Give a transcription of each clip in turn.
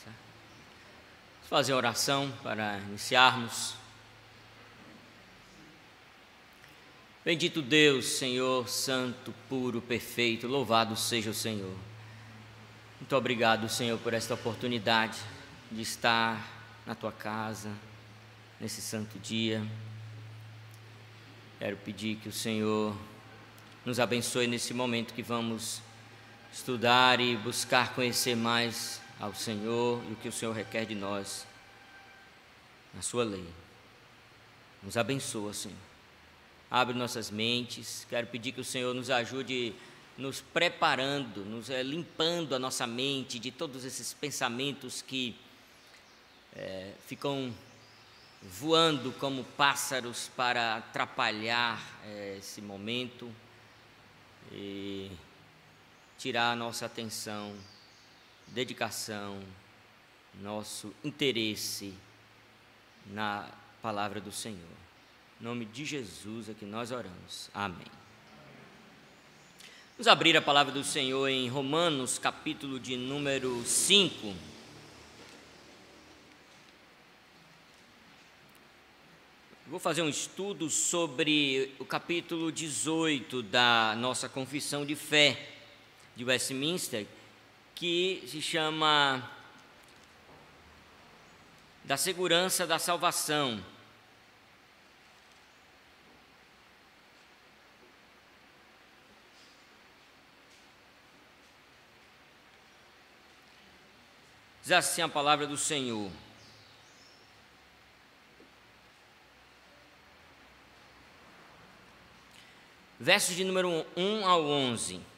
Vamos fazer oração para iniciarmos. Bendito Deus, Senhor, santo, puro, perfeito, louvado seja o Senhor. Muito obrigado, Senhor, por esta oportunidade de estar na tua casa nesse santo dia. Quero pedir que o Senhor nos abençoe nesse momento que vamos estudar e buscar conhecer mais ao Senhor e o que o Senhor requer de nós na Sua lei. Nos abençoa, Senhor. Abre nossas mentes. Quero pedir que o Senhor nos ajude nos preparando, nos é, limpando a nossa mente de todos esses pensamentos que é, ficam voando como pássaros para atrapalhar é, esse momento e tirar a nossa atenção, dedicação, nosso interesse na palavra do Senhor. Em nome de Jesus é que nós oramos. Amém. Vamos abrir a palavra do Senhor em Romanos, capítulo de número 5. Vou fazer um estudo sobre o capítulo 18 da nossa Confissão de Fé de Westminster, que se chama Da Segurança da Salvação. Diz assim a palavra do Senhor. versos de número 1 ao 11.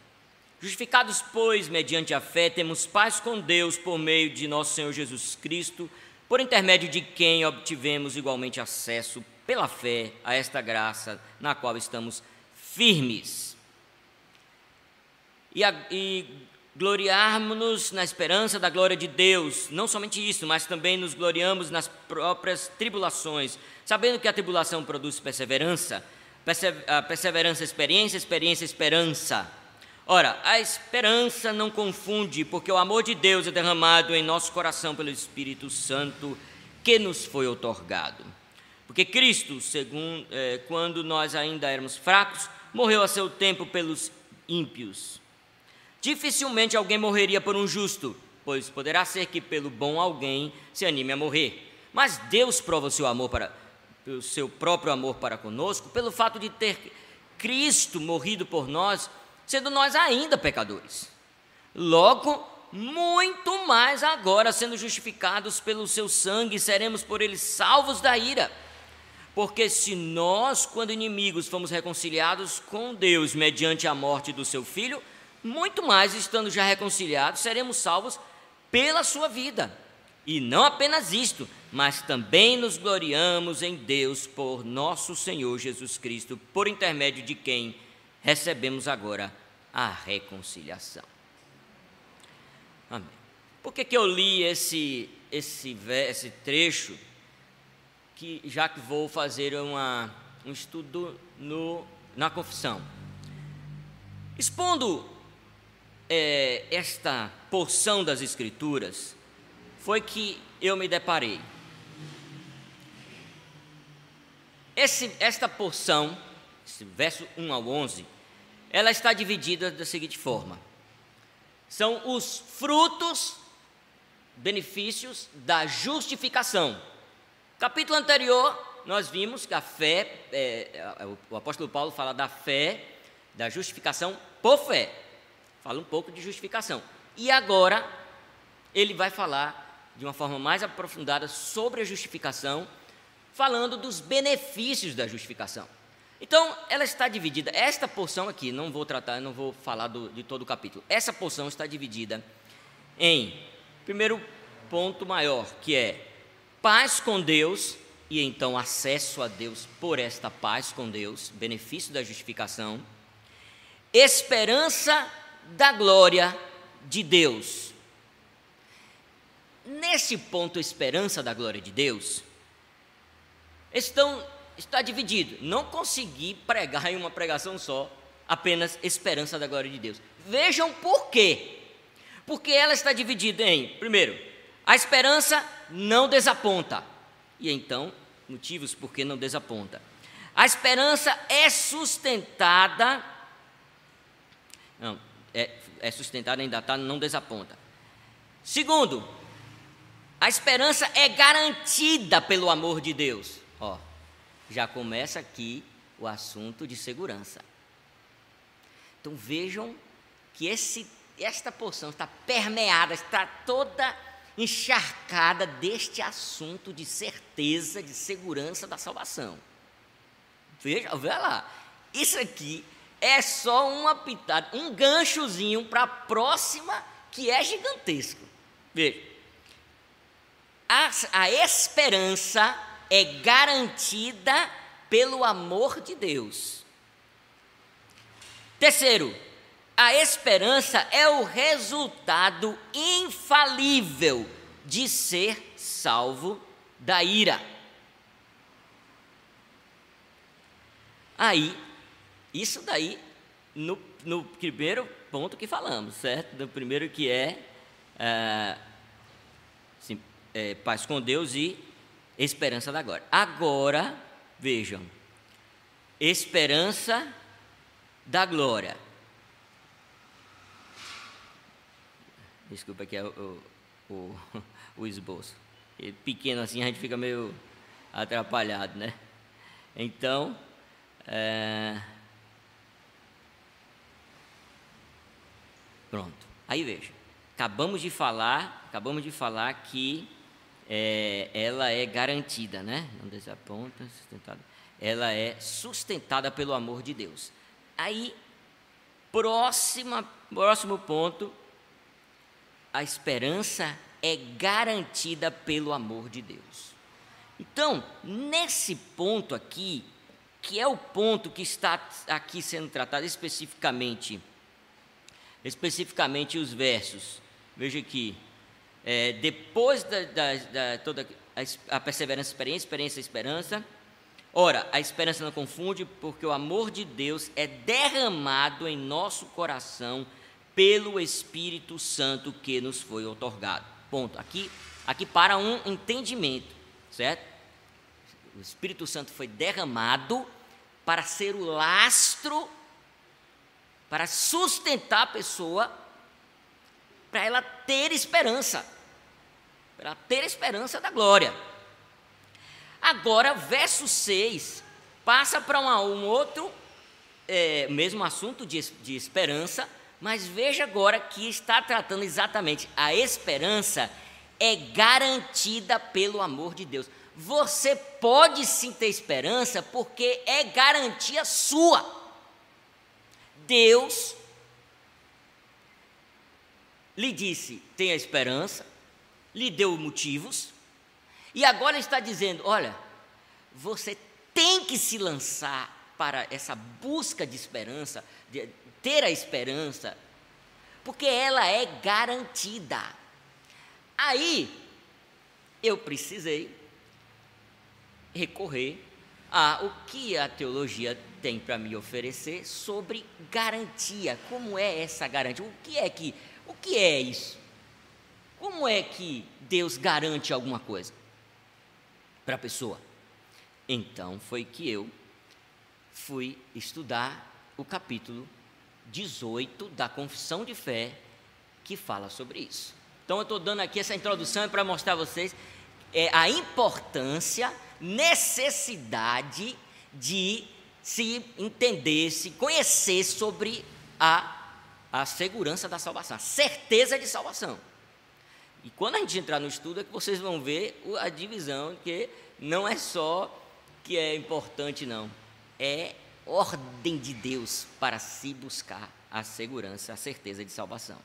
Justificados, pois, mediante a fé, temos paz com Deus por meio de nosso Senhor Jesus Cristo, por intermédio de quem obtivemos igualmente acesso pela fé a esta graça na qual estamos firmes. E, e gloriarmos-nos na esperança da glória de Deus, não somente isso, mas também nos gloriamos nas próprias tribulações, sabendo que a tribulação produz perseverança a perseverança, experiência, experiência, esperança. Ora, a esperança não confunde, porque o amor de Deus é derramado em nosso coração pelo Espírito Santo que nos foi otorgado. Porque Cristo, segundo, é, quando nós ainda éramos fracos, morreu a seu tempo pelos ímpios. Dificilmente alguém morreria por um justo, pois poderá ser que pelo bom alguém se anime a morrer. Mas Deus prova o seu amor para pelo seu próprio amor para conosco, pelo fato de ter Cristo morrido por nós, sendo nós ainda pecadores. Logo, muito mais agora, sendo justificados pelo seu sangue, seremos por ele salvos da ira. Porque se nós, quando inimigos, fomos reconciliados com Deus mediante a morte do seu filho, muito mais estando já reconciliados, seremos salvos pela sua vida. E não apenas isto, mas também nos gloriamos em Deus por nosso Senhor Jesus Cristo, por intermédio de quem recebemos agora a reconciliação. Amém. Por que, que eu li esse, esse, esse trecho? Que, já que vou fazer uma, um estudo no, na confissão. Expondo é, esta porção das Escrituras, foi que eu me deparei. Esse, esta porção, verso 1 ao 11, ela está dividida da seguinte forma: são os frutos, benefícios da justificação. Capítulo anterior, nós vimos que a fé, é, é o apóstolo Paulo fala da fé, da justificação por fé. Fala um pouco de justificação. E agora, ele vai falar de uma forma mais aprofundada sobre a justificação, falando dos benefícios da justificação. Então, ela está dividida, esta porção aqui, não vou tratar, não vou falar do, de todo o capítulo, essa porção está dividida em, primeiro ponto maior, que é paz com Deus, e então acesso a Deus por esta paz com Deus, benefício da justificação, esperança da glória de Deus, nesse ponto, esperança da glória de Deus, estão, está dividido. Não consegui pregar em uma pregação só apenas esperança da glória de Deus. Vejam por quê. Porque ela está dividida em, primeiro, A esperança não desaponta. E então, motivos por que não desaponta. A esperança é sustentada. Não, é, é sustentada, ainda está, não desaponta. Segundo, a esperança é garantida pelo amor de Deus. Ó, já começa aqui o assunto de segurança. Então vejam que esse, esta porção está permeada, está toda encharcada deste assunto de certeza, de segurança da salvação. Veja, veja lá, isso aqui é só uma pitada, um ganchozinho para a próxima que é gigantesco. Veja, a, a esperança é garantida pelo amor de Deus. Terceiro, a esperança é o resultado infalível de ser salvo da ira. Aí, isso daí, no, no primeiro ponto que falamos, certo? No primeiro que é, é, sim, é paz com Deus e esperança da glória. Agora, vejam, esperança da glória. Desculpa aqui é o, o, o esboço. Pequeno assim a gente fica meio atrapalhado, né? Então, é... Pronto. Aí veja. Acabamos de falar, acabamos de falar que é, ela é garantida, né? Não desaponta, sustentada. Ela é sustentada pelo amor de Deus. Aí, próxima, próximo ponto, a esperança é garantida pelo amor de Deus. Então, nesse ponto aqui, que é o ponto que está aqui sendo tratado especificamente, especificamente os versos. Veja aqui, é, depois da, da, da, toda a, a perseverança, experiência, experiência, esperança. Ora, a esperança não confunde, porque o amor de Deus é derramado em nosso coração pelo Espírito Santo que nos foi otorgado. Ponto. Aqui, aqui para um entendimento, certo? O Espírito Santo foi derramado para ser o lastro, para sustentar a pessoa, para ela ter esperança, para ter esperança da glória. Agora, verso 6 passa para um, um outro, é, mesmo assunto de, de esperança, mas veja agora que está tratando exatamente a esperança é garantida pelo amor de Deus. Você pode sim ter esperança porque é garantia sua. Deus lhe disse: tenha esperança, lhe deu motivos, e agora está dizendo: olha, você tem que se lançar para essa busca de esperança, de ter a esperança, porque ela é garantida. Aí, eu precisei recorrer a o que a teologia tem para me oferecer sobre garantia. Como é essa garantia? O que é que o que é isso? Como é que Deus garante alguma coisa para a pessoa? Então foi que eu fui estudar o capítulo 18 da Confissão de Fé que fala sobre isso. Então eu estou dando aqui essa introdução para mostrar a vocês é, a importância necessidade de se entender, se conhecer sobre a, a segurança da salvação, a certeza de salvação. E quando a gente entrar no estudo é que vocês vão ver a divisão, que não é só que é importante, não. É ordem de Deus para se buscar a segurança, a certeza de salvação.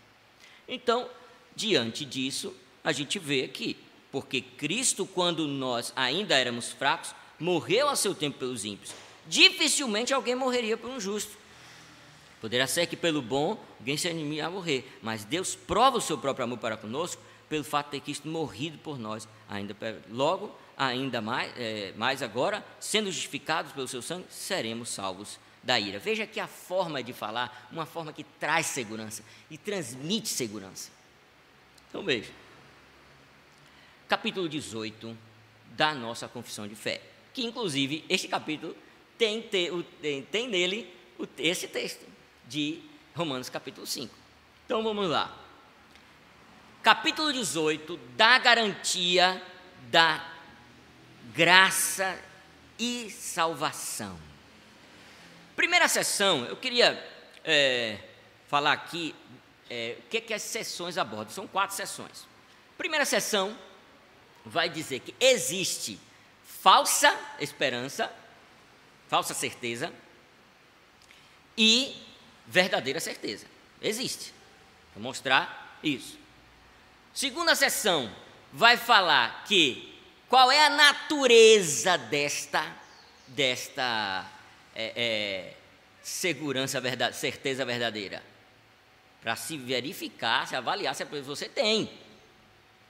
Então, diante disso, a gente vê que porque Cristo, quando nós ainda éramos fracos, morreu a seu tempo pelos ímpios. Dificilmente alguém morreria por um justo. Poderá ser que pelo bom alguém se anime a morrer, mas Deus prova o seu próprio amor para conosco pelo fato de ter Cristo morrido por nós, ainda logo, ainda mais, é, mais agora, sendo justificados pelo seu sangue, seremos salvos da ira. Veja que a forma de falar, uma forma que traz segurança e transmite segurança. Então veja. capítulo 18 da nossa confissão de fé. Que, inclusive, este capítulo tem, tem, tem nele esse texto de Romanos, capítulo 5. Então vamos lá. Capítulo 18 dá garantia da graça e salvação. Primeira sessão, eu queria é, falar aqui é, o que, é que as sessões abordam. São quatro sessões. Primeira sessão vai dizer que existe falsa esperança, falsa certeza e verdadeira certeza. Existe. Vou mostrar isso. Segunda sessão vai falar que qual é a natureza desta desta é, é, segurança, verdade, certeza verdadeira, para se verificar, se avaliar se você tem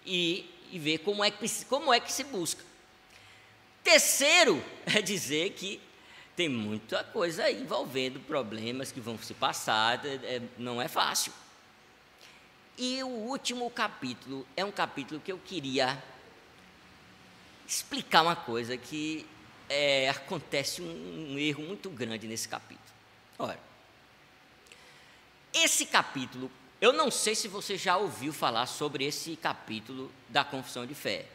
e, e ver como é, que, como é que se busca. Terceiro é dizer que tem muita coisa aí envolvendo problemas que vão se passar, é, é, não é fácil. E o último capítulo é um capítulo que eu queria explicar uma coisa que é, acontece um, um erro muito grande nesse capítulo. Ora, esse capítulo, eu não sei se você já ouviu falar sobre esse capítulo da confissão de fé.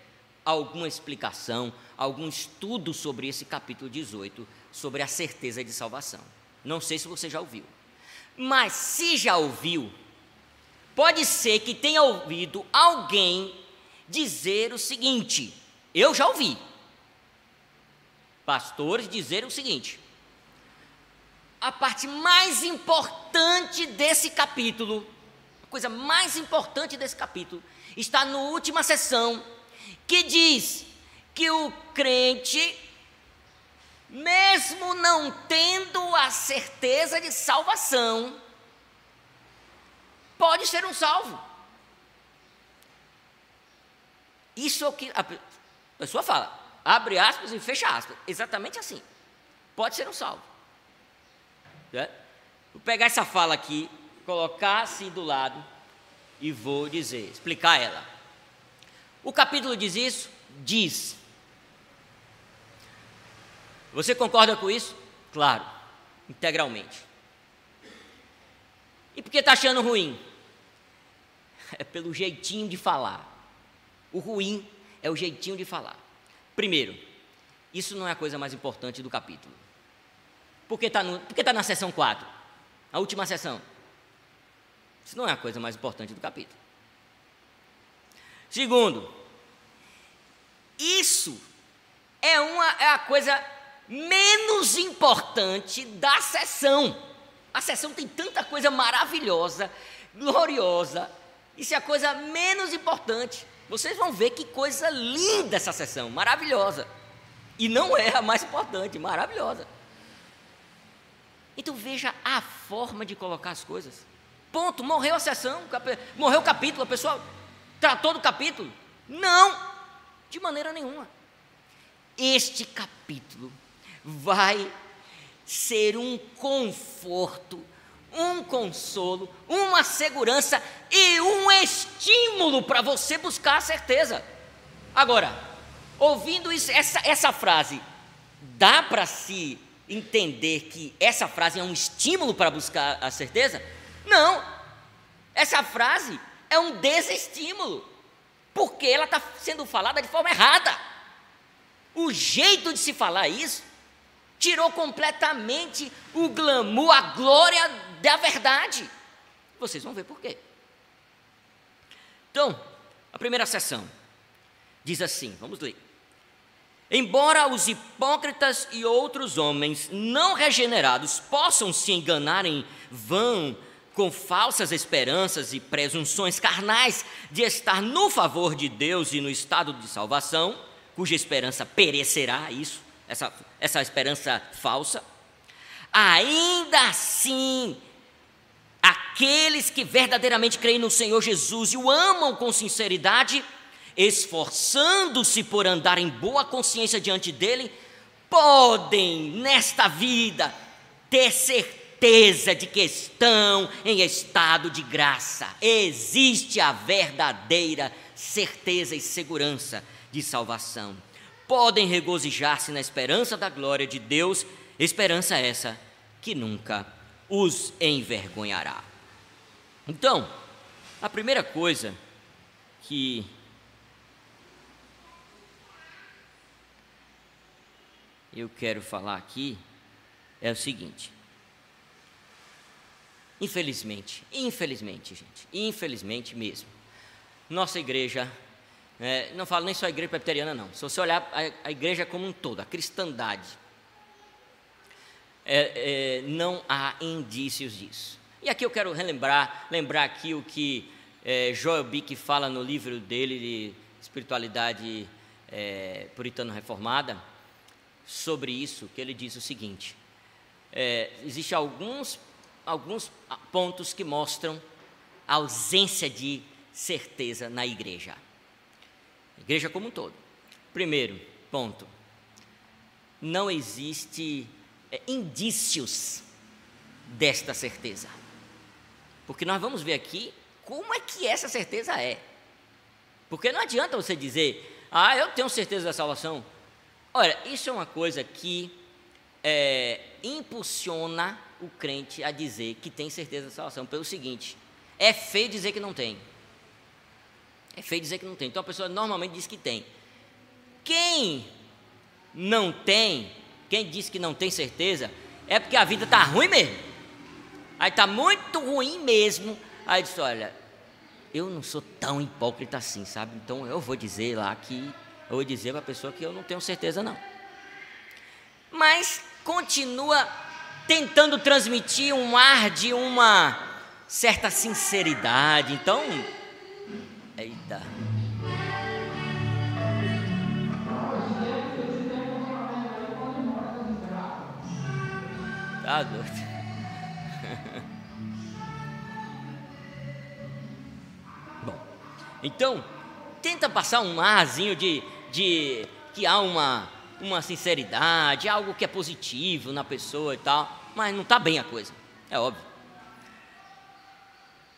Alguma explicação, algum estudo sobre esse capítulo 18, sobre a certeza de salvação. Não sei se você já ouviu. Mas se já ouviu, Pode ser que tenha ouvido alguém dizer o seguinte: eu já ouvi. Pastores dizer o seguinte: a parte mais importante desse capítulo, a coisa mais importante desse capítulo, está na última sessão, que diz que o crente, mesmo não tendo a certeza de salvação, pode ser um salvo. Isso é o que a pessoa fala, abre aspas e fecha aspas, exatamente assim. Pode ser um salvo. É? Vou pegar essa fala aqui, colocar assim do lado e vou dizer, explicar ela. O capítulo diz isso? Diz. Você concorda com isso? Claro, integralmente. E por que está achando ruim? É pelo jeitinho de falar. O ruim é o jeitinho de falar. Primeiro, isso não é a coisa mais importante do capítulo. Por que está tá na seção 4? A última sessão. Isso não é a coisa mais importante do capítulo. Segundo, isso é, uma, é a coisa menos importante da sessão. A sessão tem tanta coisa maravilhosa, gloriosa. Isso é a coisa menos importante. Vocês vão ver que coisa linda essa sessão, maravilhosa. E não é a mais importante, maravilhosa. Então veja a forma de colocar as coisas. Ponto, morreu a sessão, morreu o capítulo, a pessoa tratou do capítulo. Não, de maneira nenhuma. Este capítulo vai ser um conforto, um consolo, uma segurança e um estímulo para você buscar a certeza. Agora, ouvindo isso, essa, essa frase, dá para se entender que essa frase é um estímulo para buscar a certeza? Não. Essa frase é um desestímulo, porque ela está sendo falada de forma errada. O jeito de se falar isso tirou completamente o glamour, a glória da verdade. Vocês vão ver por quê. Então, a primeira sessão diz assim: vamos ler. Embora os hipócritas e outros homens não regenerados possam se enganar em vão com falsas esperanças e presunções carnais de estar no favor de Deus e no estado de salvação, cuja esperança perecerá, isso essa, essa esperança falsa. Ainda assim, aqueles que verdadeiramente creem no Senhor Jesus e o amam com sinceridade, esforçando-se por andar em boa consciência diante dele, podem, nesta vida, ter certeza de que estão em estado de graça. Existe a verdadeira certeza e segurança de salvação. Podem regozijar-se na esperança da glória de Deus, esperança essa que nunca os envergonhará. Então, a primeira coisa que eu quero falar aqui é o seguinte: Infelizmente, infelizmente, gente, infelizmente mesmo, nossa igreja, é, não falo nem só a igreja presbiteriana, não, se você olhar a, a igreja como um todo, a cristandade, é, é, não há indícios disso. E aqui eu quero relembrar, lembrar aqui o que é, Joel Bick fala no livro dele de espiritualidade é, puritano reformada sobre isso, que ele diz o seguinte: é, existe alguns alguns pontos que mostram a ausência de certeza na igreja. Igreja como um todo. Primeiro ponto: não existe é, indícios desta certeza. Porque nós vamos ver aqui como é que essa certeza é. Porque não adianta você dizer, ah, eu tenho certeza da salvação. Olha, isso é uma coisa que é, impulsiona o crente a dizer que tem certeza da salvação pelo seguinte: é feio dizer que não tem. É feio dizer que não tem. Então a pessoa normalmente diz que tem. Quem não tem, quem diz que não tem certeza, é porque a vida está ruim mesmo. Aí está muito ruim mesmo. Aí diz: olha, eu não sou tão hipócrita assim, sabe? Então eu vou dizer lá que, eu vou dizer para a pessoa que eu não tenho certeza não. Mas continua tentando transmitir um ar de uma certa sinceridade. Então, eita. Tá doido. Bom, então, tenta passar um arzinho de, de que há uma uma sinceridade, algo que é positivo na pessoa e tal, mas não está bem a coisa, é óbvio.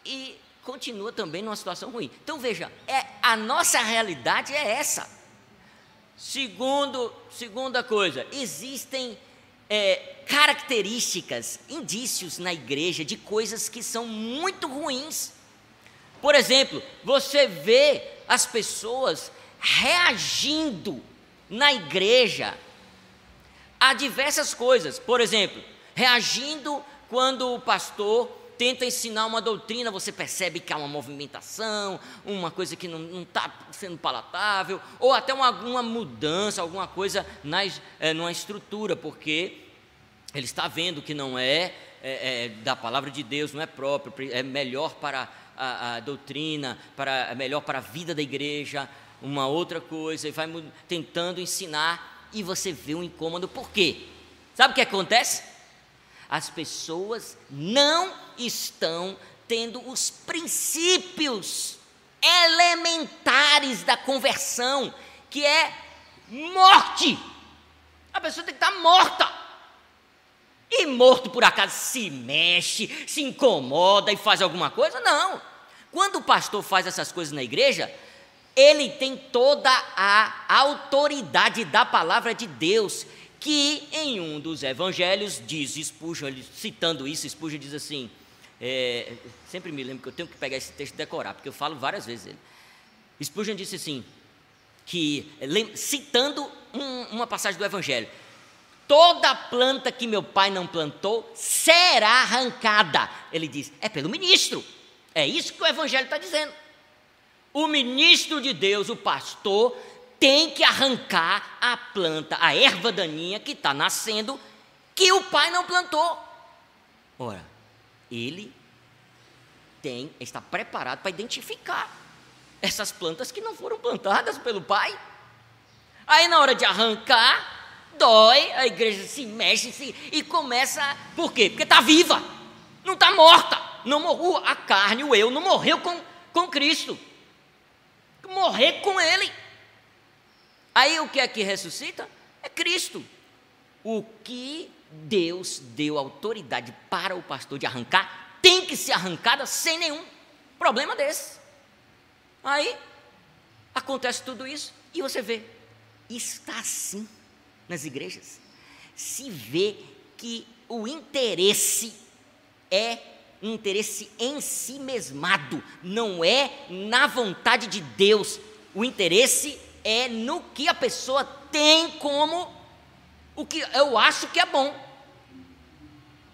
E continua também numa situação ruim. Então veja, é, a nossa realidade é essa. Segundo, segunda coisa, existem é, características, indícios na igreja de coisas que são muito ruins. Por exemplo, você vê as pessoas reagindo na igreja há diversas coisas. Por exemplo, reagindo quando o pastor tenta ensinar uma doutrina, você percebe que há uma movimentação, uma coisa que não está sendo palatável, ou até uma, alguma mudança, alguma coisa nas, é, numa estrutura, porque ele está vendo que não é, é, é, da palavra de Deus, não é próprio, é melhor para a, a doutrina, para, é melhor para a vida da igreja, uma outra coisa, e vai tentando ensinar, e você vê um incômodo, por quê? Sabe o que acontece? As pessoas não estão tendo os princípios elementares da conversão, que é morte. A pessoa tem que estar morta. E morto por acaso se mexe, se incomoda e faz alguma coisa? Não. Quando o pastor faz essas coisas na igreja, ele tem toda a autoridade da palavra de Deus, que em um dos evangelhos diz, Spurgeon, citando isso, Spurgeon diz assim, é, sempre me lembro que eu tenho que pegar esse texto e decorar, porque eu falo várias vezes ele. Spurgeon disse assim, que citando um, uma passagem do evangelho, toda planta que meu pai não plantou será arrancada. Ele diz, é pelo ministro. É isso que o evangelho está dizendo o ministro de Deus, o pastor, tem que arrancar a planta, a erva daninha que está nascendo, que o pai não plantou. Ora, ele tem, está preparado para identificar essas plantas que não foram plantadas pelo pai. Aí na hora de arrancar, dói, a igreja se mexe se, e começa. Por quê? Porque está viva, não está morta. Não morreu, a carne, o eu, não morreu com, com Cristo morrer com ele. Aí o que é que ressuscita? É Cristo. O que Deus deu autoridade para o pastor de arrancar, tem que ser arrancada sem nenhum problema desse. Aí acontece tudo isso e você vê, está assim nas igrejas. Se vê que o interesse é um interesse em si mesmado, não é na vontade de Deus. O interesse é no que a pessoa tem como o que eu acho que é bom.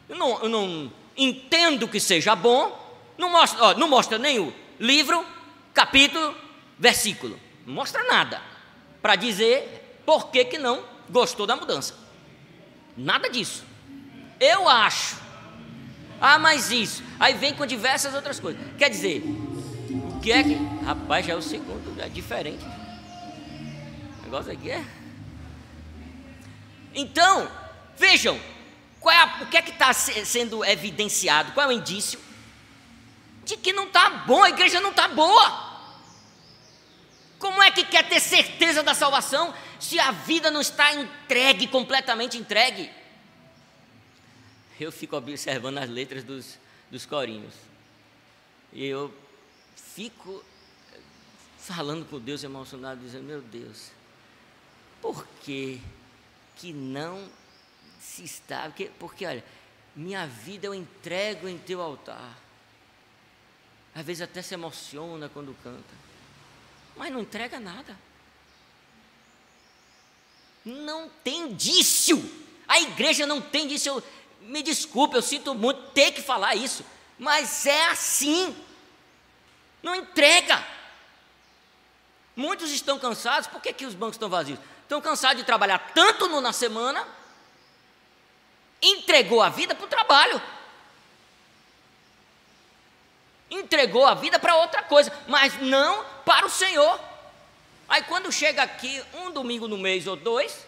Eu não, eu não entendo que seja bom, não mostra, ó, não mostra nem o livro, capítulo, versículo, não mostra nada para dizer por que, que não gostou da mudança. Nada disso. Eu acho. Ah, mas isso. Aí vem com diversas outras coisas. Quer dizer, o que é que. Rapaz, já é o segundo, é diferente. Negócio aqui é. Então, vejam, é a, o que é que está sendo evidenciado? Qual é o indício? De que não está bom, a igreja não está boa. Como é que quer ter certeza da salvação se a vida não está entregue, completamente entregue? Eu fico observando as letras dos, dos corinhos. E eu fico falando com Deus emocionado, dizendo: Meu Deus, por que, que não se está? Porque, porque, olha, minha vida eu entrego em teu altar. Às vezes até se emociona quando canta mas não entrega nada. Não tem indício. A igreja não tem indício. Eu, me desculpe, eu sinto muito ter que falar isso, mas é assim. Não entrega. Muitos estão cansados, por que, que os bancos estão vazios? Estão cansados de trabalhar tanto no, na semana, entregou a vida para o trabalho entregou a vida para outra coisa, mas não para o Senhor. Aí quando chega aqui, um domingo no mês ou dois,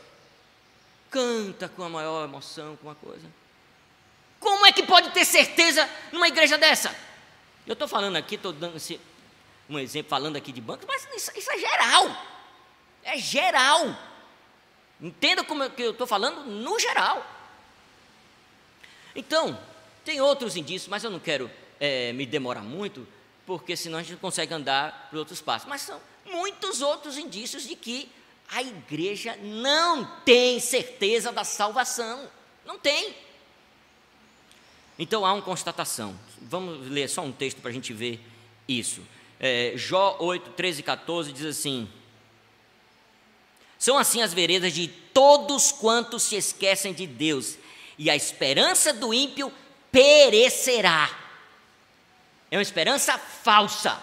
canta com a maior emoção, com uma coisa. Como é que pode ter certeza numa igreja dessa? Eu estou falando aqui, estou dando esse, um exemplo, falando aqui de bancos, mas isso, isso é geral. É geral. Entenda como é que eu estou falando no geral. Então, tem outros indícios, mas eu não quero é, me demorar muito, porque senão a gente não consegue andar por outros passos. Mas são muitos outros indícios de que a igreja não tem certeza da salvação. Não tem. Então há uma constatação. Vamos ler só um texto para a gente ver isso. É, Jó 8, 13 e 14 diz assim: São assim as veredas de todos quantos se esquecem de Deus, e a esperança do ímpio perecerá. É uma esperança falsa.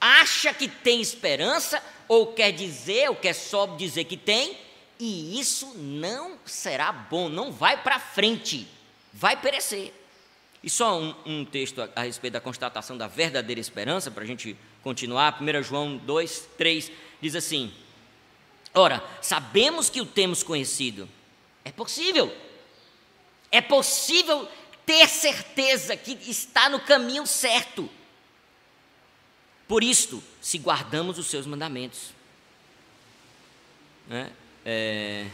Acha que tem esperança, ou quer dizer, ou quer só dizer que tem, e isso não será bom, não vai para frente, vai perecer. E só um, um texto a, a, respeito da constatação da verdadeira esperança, para a gente continuar. 1 João 2, 3 diz assim: Ora, sabemos que o temos conhecido. É possível. É possível ter certeza que está no caminho certo. Por isto, se guardamos os seus mandamentos. Né? É...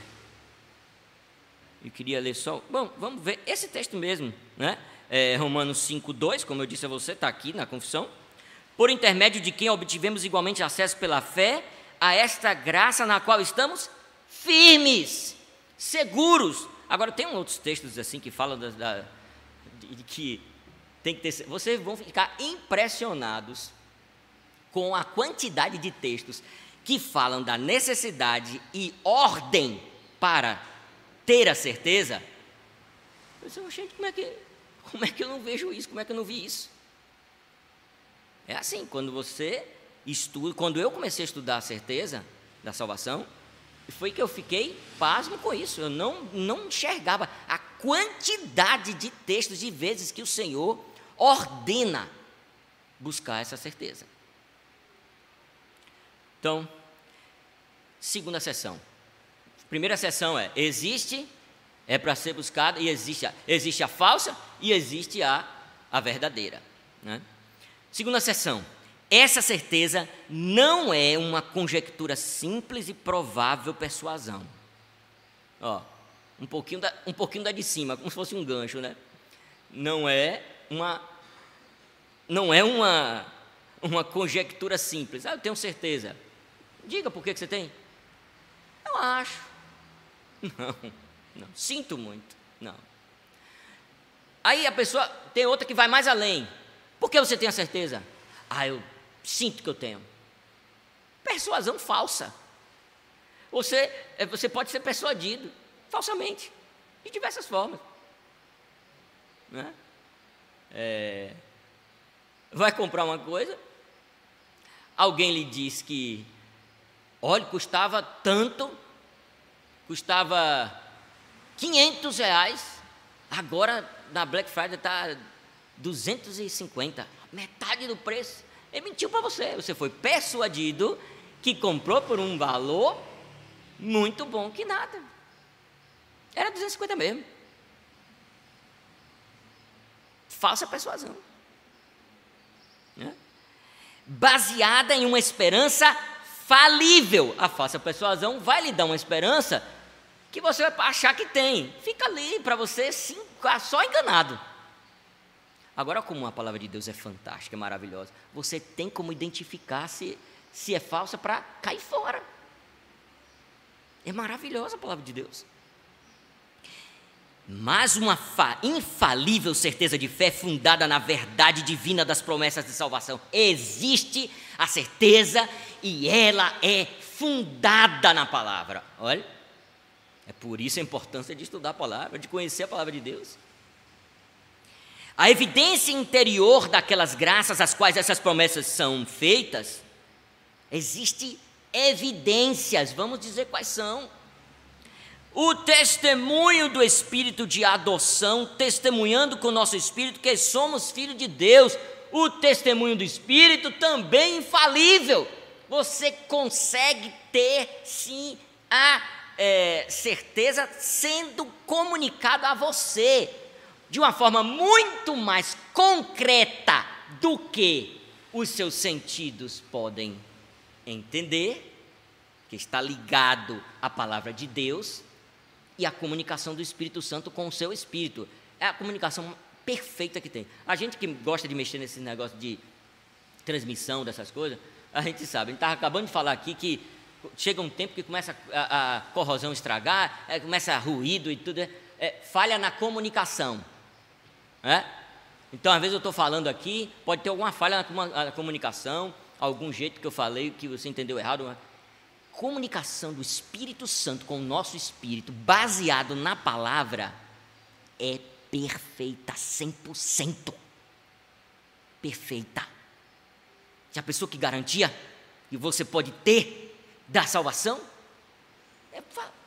Eu queria ler só. Bom, vamos ver esse texto mesmo, né? É, Romanos 5,2, como eu disse a você, está aqui na confissão. Por intermédio de quem obtivemos igualmente acesso pela fé a esta graça na qual estamos firmes, seguros. Agora, tem outros textos assim que falam da, da de que tem que ter. Vocês vão ficar impressionados com a quantidade de textos que falam da necessidade e ordem para ter a certeza. Eu disse, gente, como é que, como é que eu não vejo isso? Como é que eu não vi isso? É assim, quando você estuda, quando eu comecei a estudar a certeza da salvação, foi que eu fiquei pasmo com isso. Eu não, não enxergava a quantidade de textos e vezes que o Senhor ordena buscar essa certeza. Então, segunda sessão. Primeira sessão é: existe, é para ser buscada, e existe a, existe a falsa e existe a, a verdadeira. Né? Segunda sessão: essa certeza não é uma conjectura simples e provável persuasão. Ó, um pouquinho da, um pouquinho da de cima, como se fosse um gancho, né? Não é uma não é uma uma conjectura simples. Ah, eu tenho certeza. Diga por que que você tem. Eu acho. Não, não. Sinto muito. Não. Aí a pessoa tem outra que vai mais além. Por que você tem a certeza? Ah, eu sinto que eu tenho. Persuasão falsa. Você, é, você pode ser persuadido falsamente, de diversas formas. Né? É, vai comprar uma coisa, alguém lhe diz que, olha, custava tanto, custava 500 reais, agora na Black Friday está 250, metade do preço. Ele mentiu para você, você foi persuadido que comprou por um valor muito bom que nada. Era 250 mesmo. Falsa persuasão. Né? Baseada em uma esperança falível. A falsa persuasão vai lhe dar uma esperança que você vai achar que tem. Fica ali para você ficar só enganado. Agora, como a palavra de Deus é fantástica, é maravilhosa, você tem como identificar se, se é falsa para cair fora. É maravilhosa a palavra de Deus. Mas uma infalível certeza de fé fundada na verdade divina das promessas de salvação. Existe a certeza e ela é fundada na palavra. Olha, é por isso a importância de estudar a palavra, de conhecer a palavra de Deus. A evidência interior daquelas graças às quais essas promessas são feitas, existe evidências, vamos dizer quais são. O testemunho do Espírito de adoção, testemunhando com o nosso Espírito que somos filhos de Deus. O testemunho do Espírito também infalível. Você consegue ter, sim, a é, certeza sendo comunicado a você de uma forma muito mais concreta do que os seus sentidos podem entender, que está ligado à palavra de Deus e à comunicação do Espírito Santo com o seu espírito. É a comunicação perfeita que tem. A gente que gosta de mexer nesse negócio de transmissão dessas coisas, a gente sabe. A gente estava acabando de falar aqui que chega um tempo que começa a, a corrosão estragar, é, começa ruído e tudo, é, é, falha na comunicação. É? Então, às vezes eu estou falando aqui, pode ter alguma falha na comunicação, algum jeito que eu falei que você entendeu errado. Comunicação do Espírito Santo com o nosso espírito, baseado na palavra, é perfeita, 100%. Perfeita. Já pensou que garantia que você pode ter da salvação? É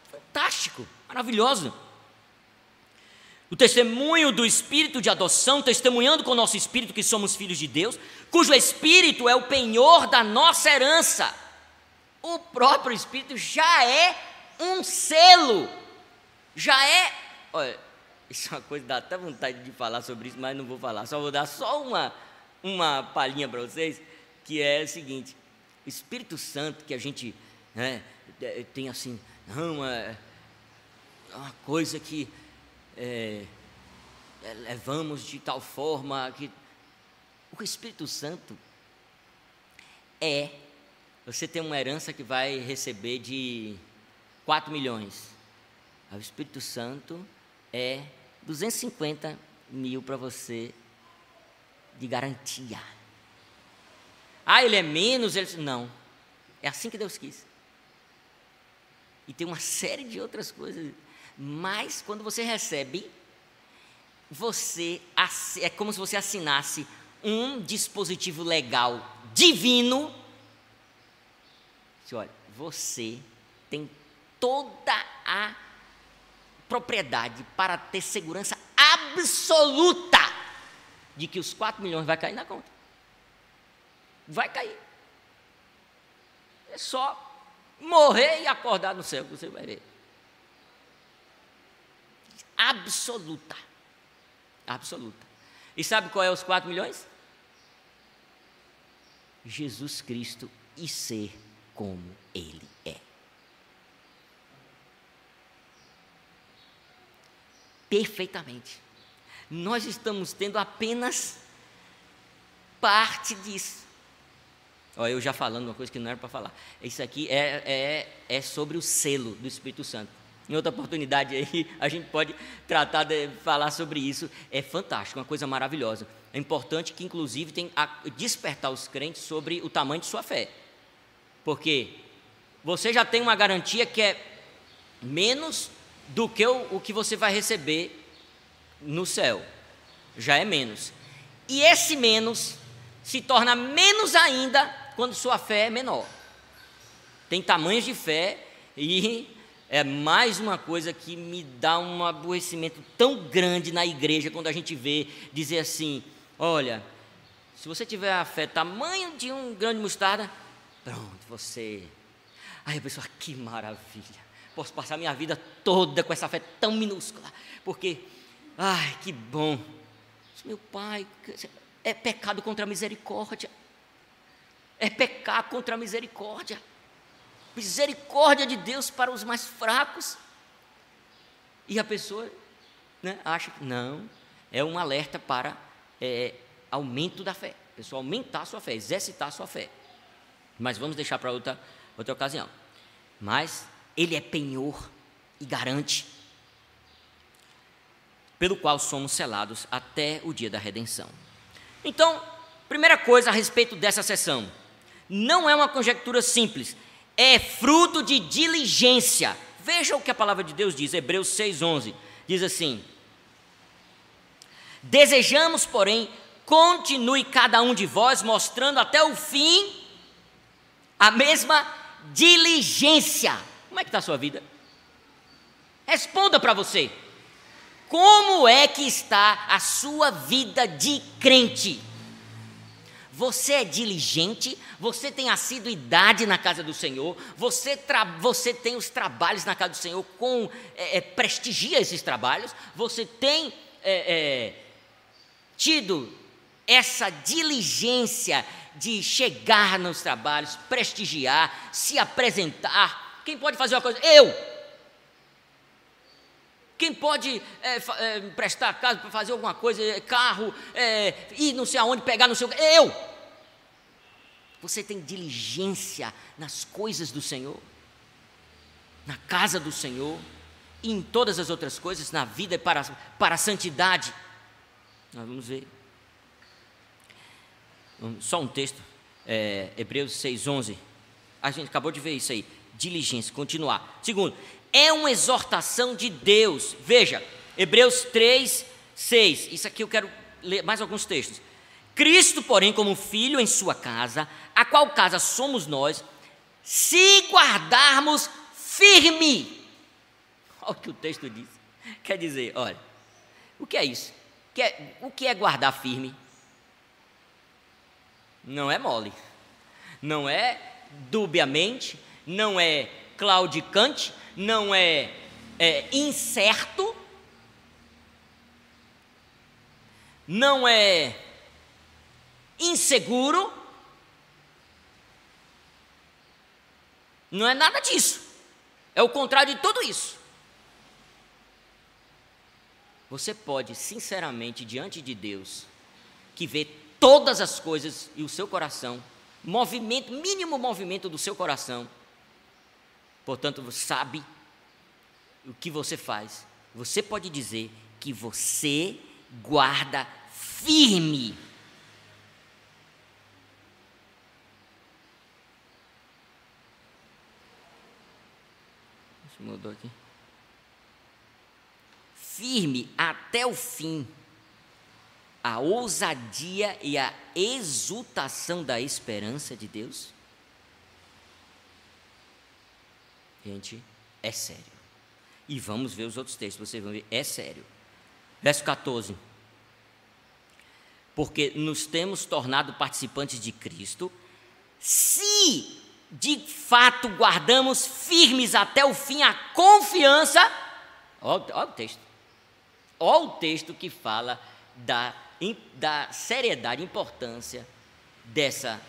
fantástico, maravilhoso o testemunho do Espírito de adoção, testemunhando com o nosso Espírito que somos filhos de Deus, cujo Espírito é o penhor da nossa herança. O próprio Espírito já é um selo, já é. Olha, isso é uma coisa, dá até vontade de falar sobre isso, mas não vou falar, só vou dar só uma, uma palhinha para vocês, que é o seguinte: o Espírito Santo que a gente né, tem assim, uma, é uma coisa que é, é, levamos de tal forma que o Espírito Santo é você tem uma herança que vai receber de 4 milhões. O Espírito Santo é 250 mil para você de garantia. Ah, ele é menos? Ele... Não. É assim que Deus quis. E tem uma série de outras coisas. Mas quando você recebe, você é como se você assinasse um dispositivo legal divino. olha, você tem toda a propriedade para ter segurança absoluta de que os 4 milhões vai cair na conta. Vai cair. É só morrer e acordar no céu você vai ver absoluta. Absoluta. E sabe qual é os 4 milhões? Jesus Cristo e ser como Ele é. Perfeitamente. Nós estamos tendo apenas parte disso. Olha, eu já falando uma coisa que não era para falar. Isso aqui é, é, é sobre o selo do Espírito Santo. Em outra oportunidade aí, a gente pode tratar de falar sobre isso. É fantástico, uma coisa maravilhosa. É importante que, inclusive, tem despertar os crentes sobre o tamanho de sua fé. Porque você já tem uma garantia que é menos do que o, o que você vai receber no céu. Já é menos. E esse menos se torna menos ainda quando sua fé é menor. Tem tamanhos de fé e é mais uma coisa que me dá um aborrecimento tão grande na igreja quando a gente vê dizer assim: olha, se você tiver a fé tamanho de um grande mostarda, pronto, você. Aí a pessoa, que maravilha, posso passar minha vida toda com essa fé tão minúscula, porque, ai, que bom. Meu pai, é pecado contra a misericórdia é pecar contra a misericórdia. Misericórdia de Deus para os mais fracos. E a pessoa né, acha que não, é um alerta para é, aumento da fé. A pessoa aumentar a sua fé, exercitar a sua fé. Mas vamos deixar para outra, outra ocasião. Mas ele é penhor e garante, pelo qual somos selados até o dia da redenção. Então, primeira coisa a respeito dessa sessão, não é uma conjectura simples, é fruto de diligência. Veja o que a palavra de Deus diz, Hebreus 6,11. Diz assim: Desejamos, porém, continue cada um de vós mostrando até o fim a mesma diligência. Como é que está a sua vida? Responda para você. Como é que está a sua vida de crente? Você é diligente, você tem assiduidade na casa do Senhor, você, você tem os trabalhos na casa do Senhor, com é, é, prestigia esses trabalhos, você tem é, é tido essa diligência de chegar nos trabalhos, prestigiar, se apresentar. Quem pode fazer uma coisa? Eu! Quem pode é, é, emprestar casa para fazer alguma coisa, é, carro, é, ir não sei aonde, pegar no seu. Eu! Você tem diligência nas coisas do Senhor, na casa do Senhor, e em todas as outras coisas, na vida para, para a santidade. Nós vamos ver. Só um texto, é, Hebreus 6,11. A gente acabou de ver isso aí. Diligência, continuar. Segundo, é uma exortação de Deus. Veja, Hebreus 3, 6. Isso aqui eu quero ler mais alguns textos. Cristo, porém, como filho em sua casa, a qual casa somos nós, se guardarmos firme. Olha o que o texto diz. Quer dizer, olha, o que é isso? O que é guardar firme? Não é mole, não é dubiamente, não é claudicante, não é, é incerto, não é inseguro. Não é nada disso. É o contrário de tudo isso. Você pode, sinceramente, diante de Deus, que vê todas as coisas e o seu coração, movimento, mínimo movimento do seu coração, portanto, sabe o que você faz. Você pode dizer que você guarda firme Mudou aqui. Firme até o fim. A ousadia e a exultação da esperança de Deus. Gente, é sério. E vamos ver os outros textos, vocês vão ver, é sério. Verso 14. Porque nos temos tornado participantes de Cristo, se de fato guardamos firmes até o fim a confiança. Olha, o texto. Olha o texto que fala da, da seriedade importância dessa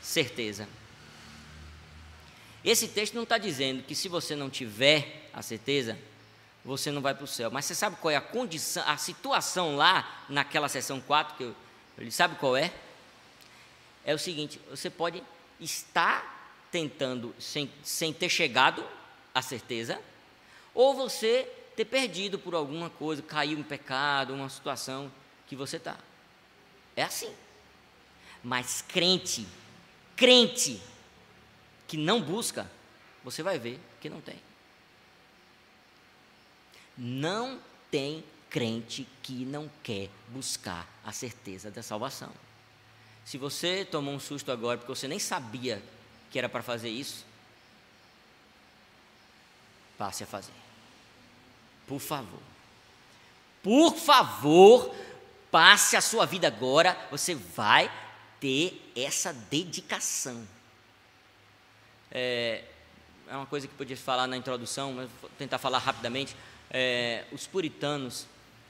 certeza. Esse texto não está dizendo que se você não tiver a certeza, você não vai para o céu. Mas você sabe qual é a condição, a situação lá naquela sessão 4 que ele sabe qual é? é o seguinte: você pode estar tentando sem, sem ter chegado à certeza, ou você ter perdido por alguma coisa, caiu em pecado, uma situação que você está. É assim. Mas crente, crente que não busca, você vai ver que não tem. Não tem crente que não quer buscar a certeza da salvação. Se você tomou um susto agora porque você nem sabia que era para fazer isso, passe a fazer. Por favor. Por favor, passe a sua vida agora, você vai ter essa dedicação. É, é uma coisa que podia falar na introdução, mas vou tentar falar rapidamente. É, os puritanos,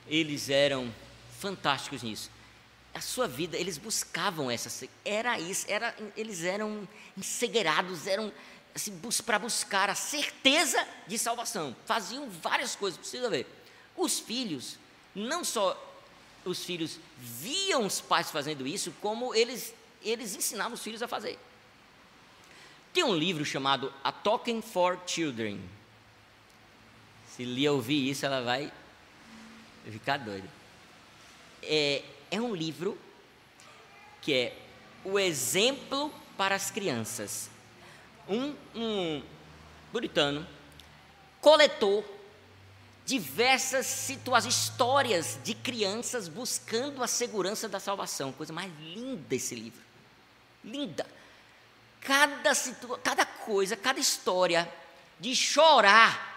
eles eram fantásticos nisso. A sua vida, eles buscavam essa, era isso, era, eles eram ensegueirados, eram assim, para buscar a certeza de salvação. Faziam várias coisas, precisa ver. Os filhos, não só os filhos viam os pais fazendo isso, como eles, eles ensinavam os filhos a fazer. Tem um livro chamado A Talking for Children. Se Lia ouvir isso, ela vai ficar doida. É, é um livro que é o exemplo para as crianças. Um, um puritano coletou diversas situações, histórias de crianças buscando a segurança da salvação. Coisa mais linda esse livro. Linda. Cada, situa cada coisa, cada história de chorar.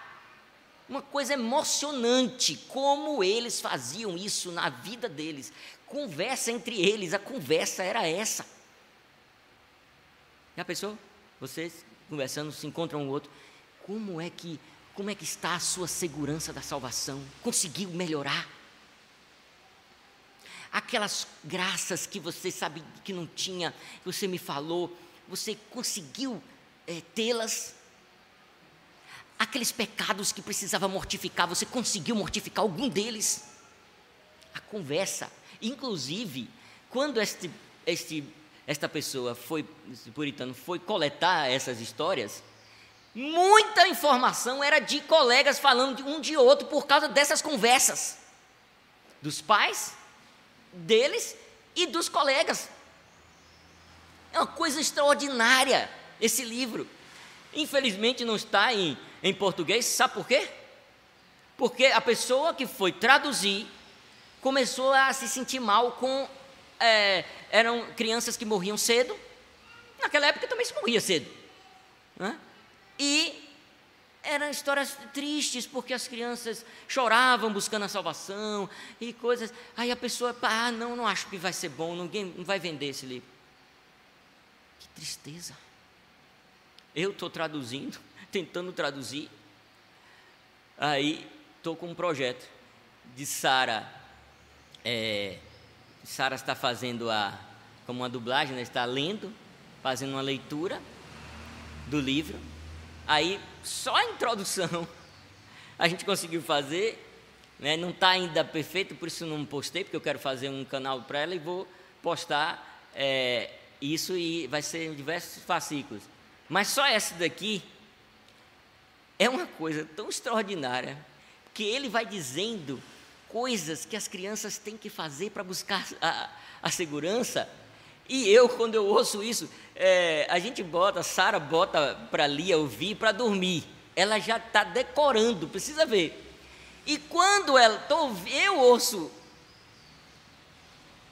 Uma coisa emocionante, como eles faziam isso na vida deles. Conversa entre eles, a conversa era essa. Já pensou? Vocês conversando, se encontram um outro. Como é que como é que está a sua segurança da salvação? Conseguiu melhorar? Aquelas graças que você sabe que não tinha, que você me falou, você conseguiu é, tê-las? Aqueles pecados que precisava mortificar, você conseguiu mortificar algum deles? A conversa, inclusive, quando este, este, esta pessoa foi, esse puritano, foi coletar essas histórias, Muita informação era de colegas falando de um de outro por causa dessas conversas. Dos pais, deles e dos colegas. É uma coisa extraordinária esse livro. Infelizmente não está em, em português, sabe por quê? Porque a pessoa que foi traduzir começou a se sentir mal com. É, eram crianças que morriam cedo. Naquela época também se morria cedo. Né? E eram histórias tristes, porque as crianças choravam buscando a salvação e coisas. Aí a pessoa, ah, não, não acho que vai ser bom, ninguém vai vender esse livro. Tristeza. Eu estou traduzindo, tentando traduzir. Aí estou com um projeto de Sara. É, Sara está fazendo a, como uma dublagem, né, está lendo, fazendo uma leitura do livro Aí, só a introdução a gente conseguiu fazer. Né? Não está ainda perfeito, por isso não postei, porque eu quero fazer um canal para ela e vou postar é, isso e vai ser em diversos fascículos. Mas só essa daqui é uma coisa tão extraordinária que ele vai dizendo coisas que as crianças têm que fazer para buscar a, a segurança e eu, quando eu ouço isso, é, a gente bota, Sara bota para Lia ouvir para dormir. Ela já está decorando, precisa ver. E quando ela, tô, eu ouço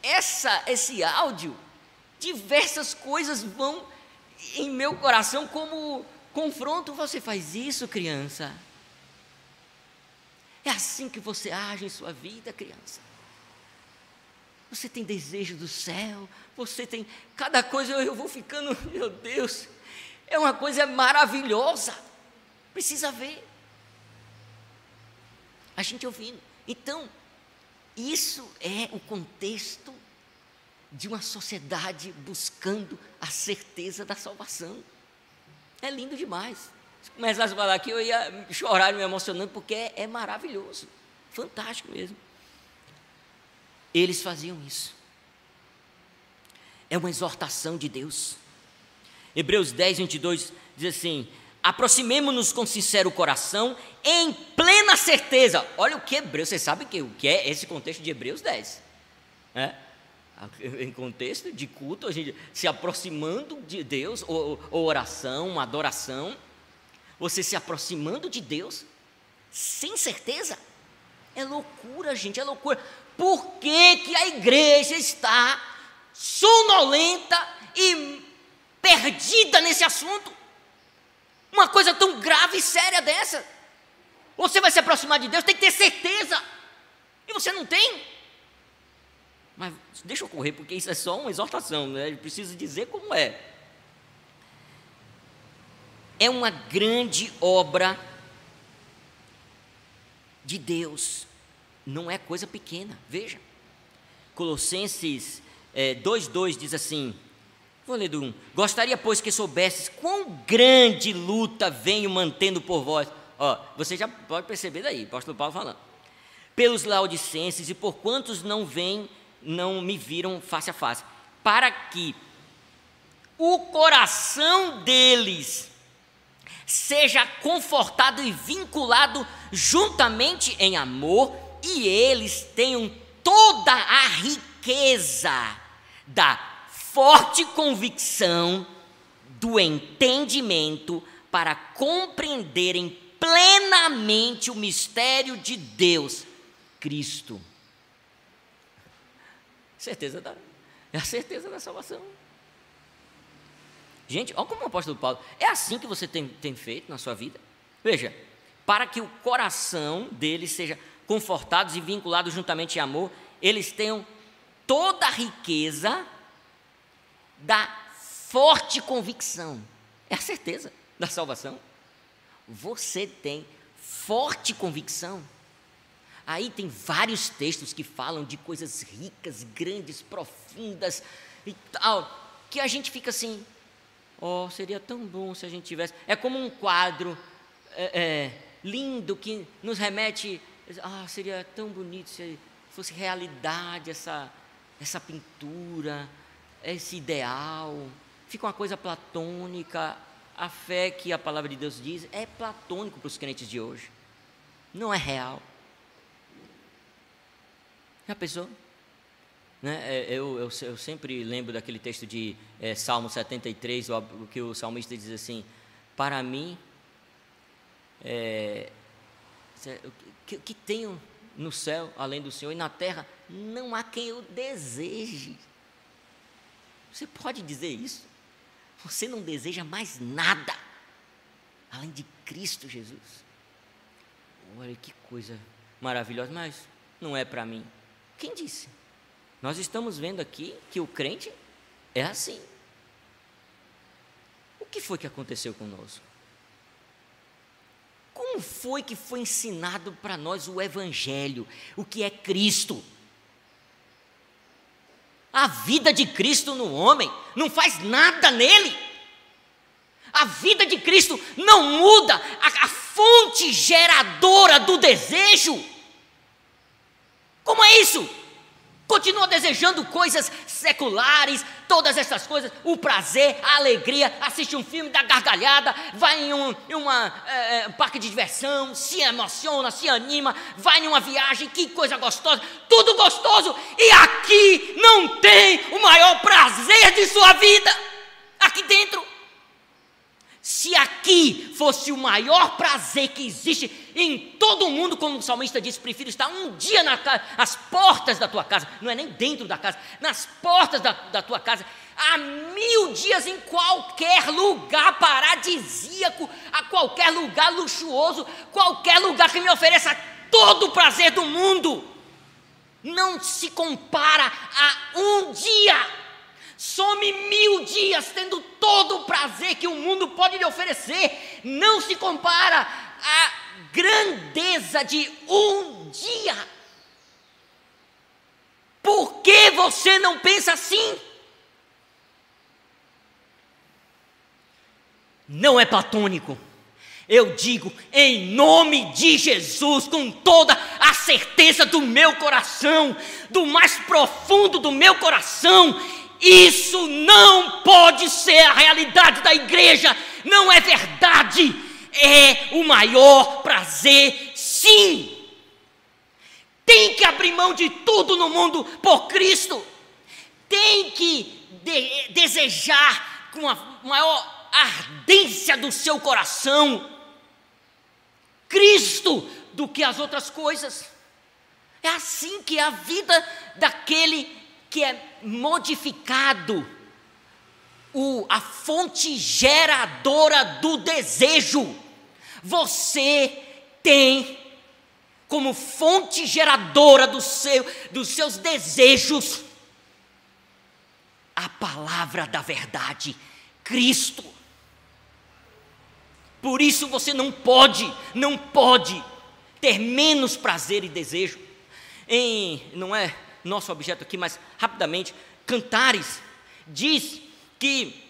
essa, esse áudio, diversas coisas vão em meu coração como confronto. Você faz isso, criança? É assim que você age em sua vida, criança? Você tem desejo do céu, você tem. Cada coisa eu vou ficando, meu Deus, é uma coisa maravilhosa. Precisa ver. A gente ouvindo. Então, isso é o contexto de uma sociedade buscando a certeza da salvação. É lindo demais. Se começasse a falar aqui, eu ia chorar me emocionando, porque é, é maravilhoso, fantástico mesmo. Eles faziam isso. é uma exortação de Deus. Hebreus 10, 22 diz assim: aproximemo-nos com sincero coração, em plena certeza. Olha o que Hebreus, você sabe o que é esse contexto de Hebreus 10. É? Em contexto de culto, a gente se aproximando de Deus, ou, ou oração, uma adoração, você se aproximando de Deus, sem certeza, é loucura, gente, é loucura. Por que, que a igreja está sonolenta e perdida nesse assunto? Uma coisa tão grave e séria dessa. Você vai se aproximar de Deus, tem que ter certeza. E você não tem. Mas deixa eu correr, porque isso é só uma exortação, né? Ele precisa dizer como é. É uma grande obra de Deus. Não é coisa pequena. Veja. Colossenses é, 2,2 diz assim: Vou ler do 1. Gostaria, pois, que soubesses quão grande luta venho mantendo por vós. Ó, você já pode perceber daí, apóstolo Paulo falando. Pelos laodicenses e por quantos não vêm, não me viram face a face, para que o coração deles seja confortado e vinculado juntamente em amor, e eles tenham toda a riqueza da forte convicção do entendimento para compreenderem plenamente o mistério de Deus, Cristo. Certeza da, é a certeza da salvação. Gente, olha como o apóstolo Paulo, é assim que você tem, tem feito na sua vida. Veja, para que o coração deles seja confortados e vinculados juntamente em amor, eles tenham toda a riqueza da forte convicção. É a certeza da salvação. Você tem forte convicção. Aí tem vários textos que falam de coisas ricas, grandes, profundas e tal, que a gente fica assim, oh, seria tão bom se a gente tivesse. É como um quadro é, é, lindo que nos remete, ah, seria tão bonito se fosse realidade essa, essa pintura, esse ideal, fica uma coisa platônica. A fé que a palavra de Deus diz é platônico para os crentes de hoje, não é real. Já pensou? Né? É, eu, eu, eu, sempre lembro daquele texto de é, Salmo 73, o que o salmista diz assim: Para mim, é, que, que tenho no céu além do Senhor e na terra não há quem eu deseje. Você pode dizer isso? Você não deseja mais nada além de Cristo Jesus. Olha que coisa maravilhosa, mas não é para mim. Quem disse? Nós estamos vendo aqui que o crente é assim. O que foi que aconteceu conosco? Como foi que foi ensinado para nós o Evangelho, o que é Cristo? A vida de Cristo no homem não faz nada nele. A vida de Cristo não muda a, a fonte geradora do desejo. Como é isso? Continua desejando coisas seculares, todas essas coisas, o prazer, a alegria, assiste um filme, dá gargalhada, vai em um em uma, é, parque de diversão, se emociona, se anima, vai em uma viagem, que coisa gostosa, tudo gostoso, e aqui não tem o maior prazer de sua vida, aqui dentro. Se aqui fosse o maior prazer que existe em todo o mundo, como o salmista disse, prefiro estar um dia nas portas da tua casa, não é nem dentro da casa, nas portas da, da tua casa, há mil dias em qualquer lugar paradisíaco, a qualquer lugar luxuoso, qualquer lugar que me ofereça todo o prazer do mundo, não se compara a um dia Some mil dias tendo todo o prazer que o mundo pode lhe oferecer, não se compara à grandeza de um dia. Por que você não pensa assim? Não é platônico. Eu digo em nome de Jesus, com toda a certeza do meu coração, do mais profundo do meu coração, isso não pode ser a realidade da igreja, não é verdade. É o maior prazer, sim. Tem que abrir mão de tudo no mundo por Cristo. Tem que de desejar com a maior ardência do seu coração Cristo do que as outras coisas. É assim que é a vida daquele que é modificado, o, a fonte geradora do desejo. Você tem como fonte geradora do seu, dos seus desejos a palavra da verdade, Cristo. Por isso você não pode, não pode ter menos prazer e desejo em, não é nosso objeto aqui, mas rapidamente, Cantares diz que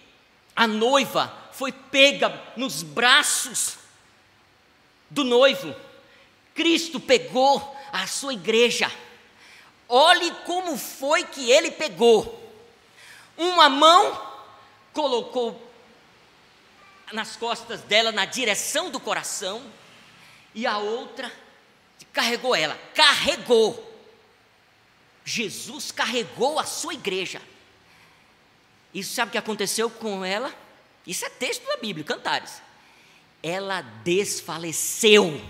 a noiva foi pega nos braços do noivo. Cristo pegou a sua igreja. Olhe como foi que ele pegou. Uma mão colocou nas costas dela, na direção do coração, e a outra carregou ela. Carregou. Jesus carregou a sua igreja. E sabe o que aconteceu com ela? Isso é texto da Bíblia, Cantares. Ela desfaleceu.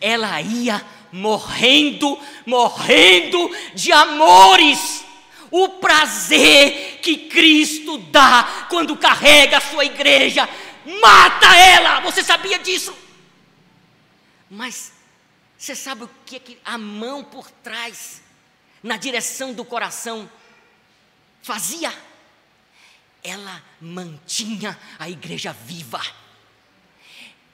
Ela ia morrendo, morrendo de amores. O prazer que Cristo dá quando carrega a sua igreja, mata ela. Você sabia disso? Mas você sabe o que é que a mão por trás na direção do coração fazia? Ela mantinha a igreja viva.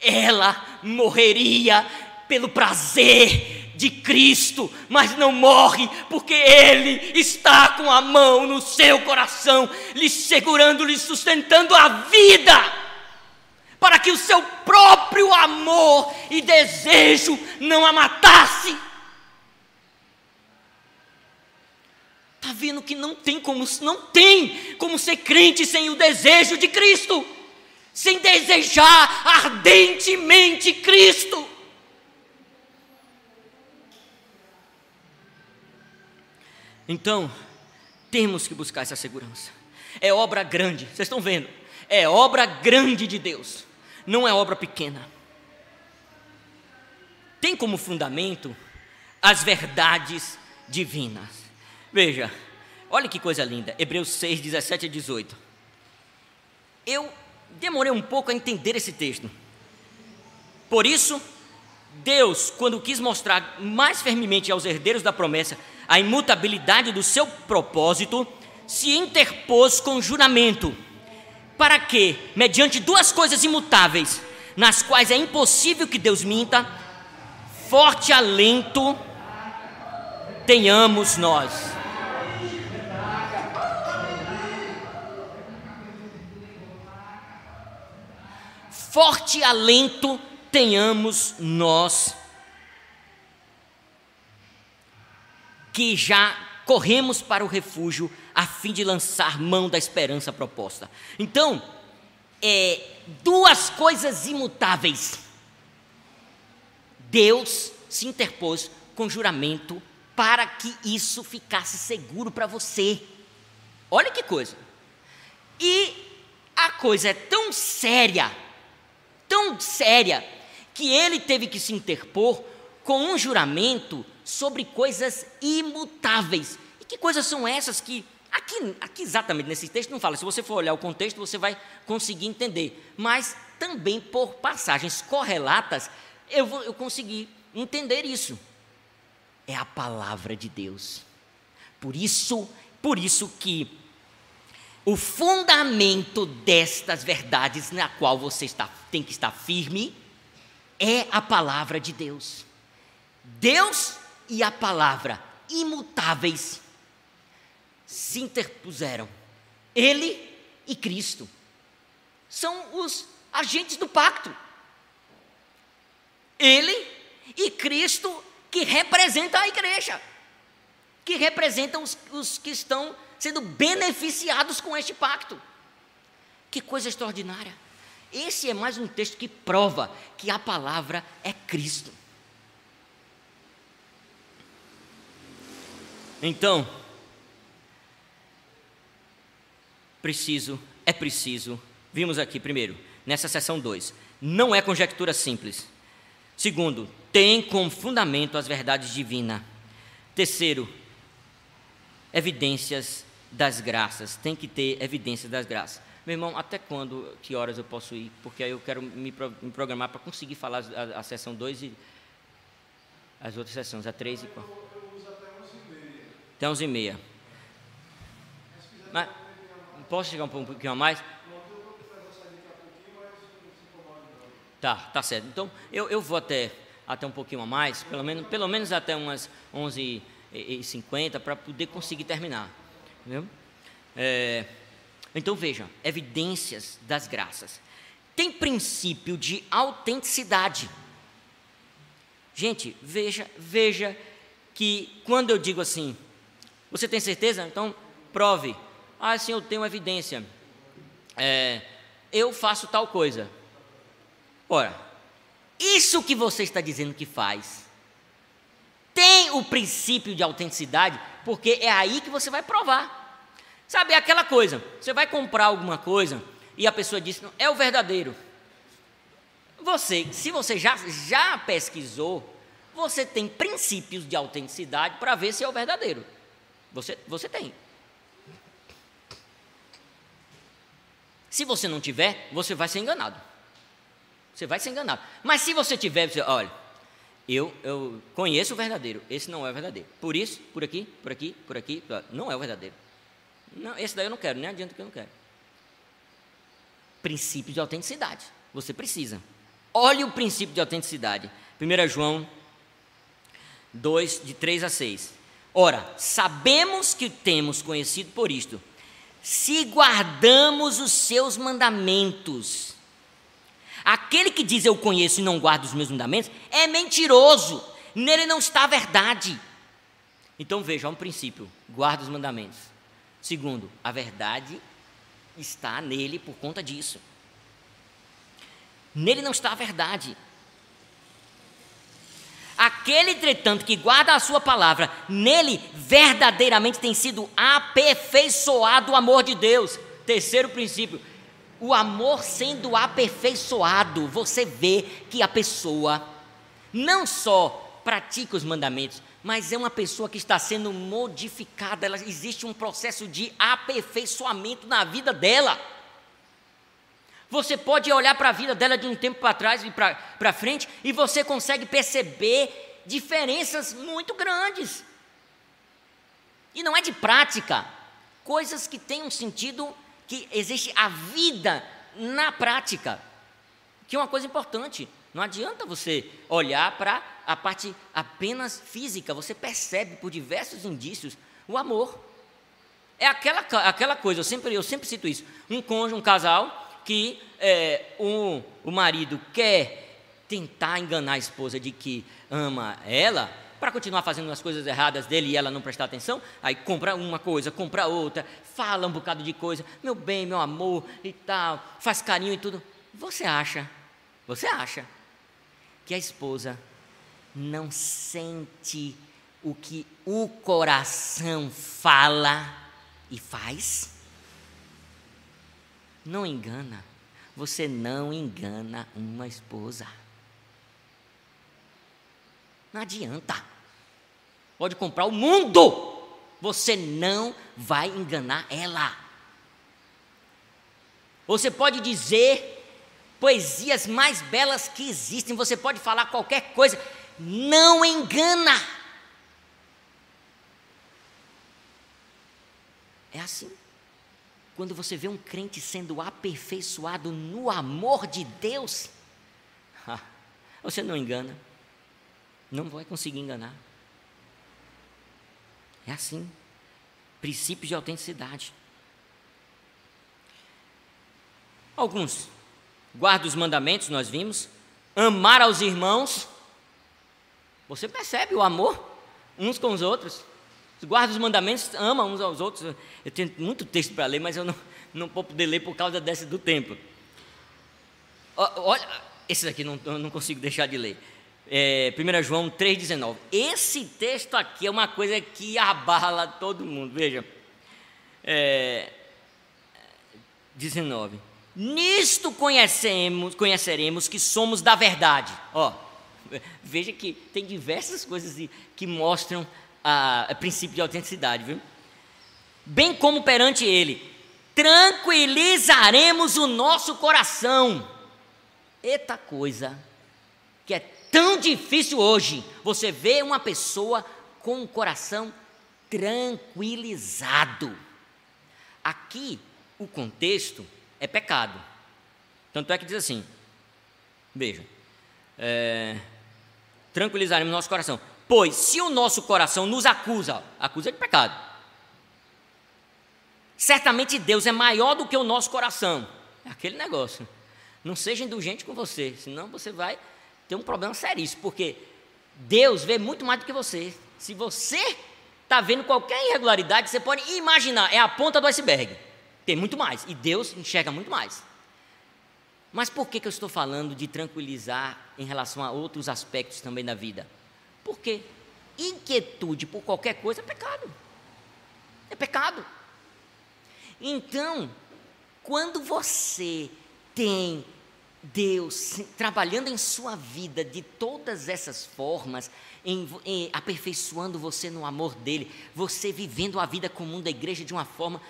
Ela morreria pelo prazer de Cristo, mas não morre porque Ele está com a mão no seu coração, lhe segurando, lhe sustentando a vida, para que o seu próprio amor e desejo não a matasse. Está vendo que não tem como, não tem como ser crente sem o desejo de Cristo, sem desejar ardentemente Cristo. Então, temos que buscar essa segurança. É obra grande, vocês estão vendo? É obra grande de Deus, não é obra pequena. Tem como fundamento as verdades divinas. Veja, olha que coisa linda, Hebreus 6, 17 a 18. Eu demorei um pouco a entender esse texto. Por isso, Deus, quando quis mostrar mais firmemente aos herdeiros da promessa a imutabilidade do seu propósito, se interpôs com juramento, para que, mediante duas coisas imutáveis, nas quais é impossível que Deus minta, forte alento tenhamos nós. Forte alento tenhamos nós, que já corremos para o refúgio a fim de lançar mão da esperança proposta. Então, é, duas coisas imutáveis. Deus se interpôs com juramento para que isso ficasse seguro para você. Olha que coisa. E a coisa é tão séria tão séria que ele teve que se interpor com um juramento sobre coisas imutáveis. E que coisas são essas que aqui, aqui exatamente nesse texto não fala. Se você for olhar o contexto, você vai conseguir entender. Mas também por passagens correlatas, eu, vou, eu consegui entender isso. É a palavra de Deus. Por isso, por isso que o fundamento destas verdades na qual você está, tem que estar firme é a palavra de Deus. Deus e a palavra imutáveis se interpuseram. Ele e Cristo são os agentes do pacto. Ele e Cristo que representam a igreja, que representam os, os que estão sendo beneficiados com este pacto. Que coisa extraordinária. Esse é mais um texto que prova que a palavra é Cristo. Então, preciso, é preciso, vimos aqui primeiro, nessa seção 2, não é conjectura simples. Segundo, tem como fundamento as verdades divinas. Terceiro, evidências das graças, tem que ter evidências das graças. Meu irmão, até quando, que horas eu posso ir? Porque aí eu quero me, me programar para conseguir falar a, a sessão 2 e as outras sessões, a 3 e 4. Eu, uso até 11 e meia. Até 11 e meia. Mas, posso chegar um pouquinho a mais? Tá, tá certo. Então, eu, eu vou até, até um pouquinho a mais, pelo menos, pelo menos até umas 11h50, para poder conseguir terminar. Entendeu? É, então veja, evidências das graças. Tem princípio de autenticidade. Gente, veja, veja que quando eu digo assim, você tem certeza? Então prove. Ah, sim, eu tenho evidência. É, eu faço tal coisa. Ora, isso que você está dizendo que faz tem o princípio de autenticidade, porque é aí que você vai provar. Sabe, é aquela coisa, você vai comprar alguma coisa e a pessoa diz, é o verdadeiro. Você, se você já, já pesquisou, você tem princípios de autenticidade para ver se é o verdadeiro. Você, você tem. Se você não tiver, você vai ser enganado. Você vai ser enganado. Mas se você tiver, você, olha, eu, eu conheço o verdadeiro, esse não é o verdadeiro. Por isso, por aqui, por aqui, por aqui, não é o verdadeiro. Não, esse daí eu não quero, nem adianta que eu não quero. Princípio de autenticidade. Você precisa. Olhe o princípio de autenticidade. 1 João 2, de 3 a 6. Ora, sabemos que temos conhecido por isto, se guardamos os seus mandamentos. Aquele que diz eu conheço e não guarda os meus mandamentos é mentiroso, nele não está a verdade. Então veja, há um princípio: guarda os mandamentos. Segundo, a verdade está nele por conta disso. Nele não está a verdade. Aquele, entretanto, que guarda a sua palavra, nele verdadeiramente tem sido aperfeiçoado o amor de Deus. Terceiro princípio, o amor sendo aperfeiçoado, você vê que a pessoa não só pratica os mandamentos, mas é uma pessoa que está sendo modificada, ela, existe um processo de aperfeiçoamento na vida dela. Você pode olhar para a vida dela de um tempo para trás e para frente e você consegue perceber diferenças muito grandes. E não é de prática, coisas que têm um sentido que existe a vida na prática, que é uma coisa importante. Não adianta você olhar para a parte apenas física, você percebe por diversos indícios o amor. É aquela, aquela coisa, eu sempre, eu sempre cito isso: um cônjuge, um casal, que é, um, o marido quer tentar enganar a esposa de que ama ela, para continuar fazendo as coisas erradas dele e ela não prestar atenção, aí compra uma coisa, compra outra, fala um bocado de coisa, meu bem, meu amor e tal, faz carinho e tudo. Você acha, você acha que a esposa não sente o que o coração fala e faz? Não engana. Você não engana uma esposa. Não adianta. Pode comprar o mundo. Você não vai enganar ela. Você pode dizer poesias mais belas que existem, você pode falar qualquer coisa, não engana. É assim. Quando você vê um crente sendo aperfeiçoado no amor de Deus, você não engana, não vai conseguir enganar. É assim. Princípio de autenticidade. Alguns guarda os mandamentos, nós vimos, amar aos irmãos. Você percebe o amor uns com os outros. guarda os mandamentos, ama uns aos outros. Eu tenho muito texto para ler, mas eu não, não vou poder ler por causa desse do tempo. Olha, esse daqui não, eu não consigo deixar de ler. É, 1 João 3,19. Esse texto aqui é uma coisa que abala todo mundo. Veja. É, 19. Nisto conhecemos, conheceremos que somos da verdade. Ó, veja que tem diversas coisas que mostram a, a princípio de autenticidade, viu? Bem como perante Ele, tranquilizaremos o nosso coração. Eita coisa que é tão difícil hoje. Você vê uma pessoa com o coração tranquilizado. Aqui, o contexto é pecado. Tanto é que diz assim: veja, é, tranquilizaremos nosso coração. Pois se o nosso coração nos acusa, acusa de pecado. Certamente Deus é maior do que o nosso coração. É aquele negócio. Não seja indulgente com você, senão você vai ter um problema seríssimo, porque Deus vê muito mais do que você. Se você está vendo qualquer irregularidade, você pode imaginar, é a ponta do iceberg. Tem muito mais, e Deus enxerga muito mais. Mas por que, que eu estou falando de tranquilizar em relação a outros aspectos também da vida? Porque inquietude por qualquer coisa é pecado. É pecado. Então, quando você tem Deus trabalhando em sua vida de todas essas formas, em, em, aperfeiçoando você no amor dele, você vivendo a vida comum da igreja de uma forma.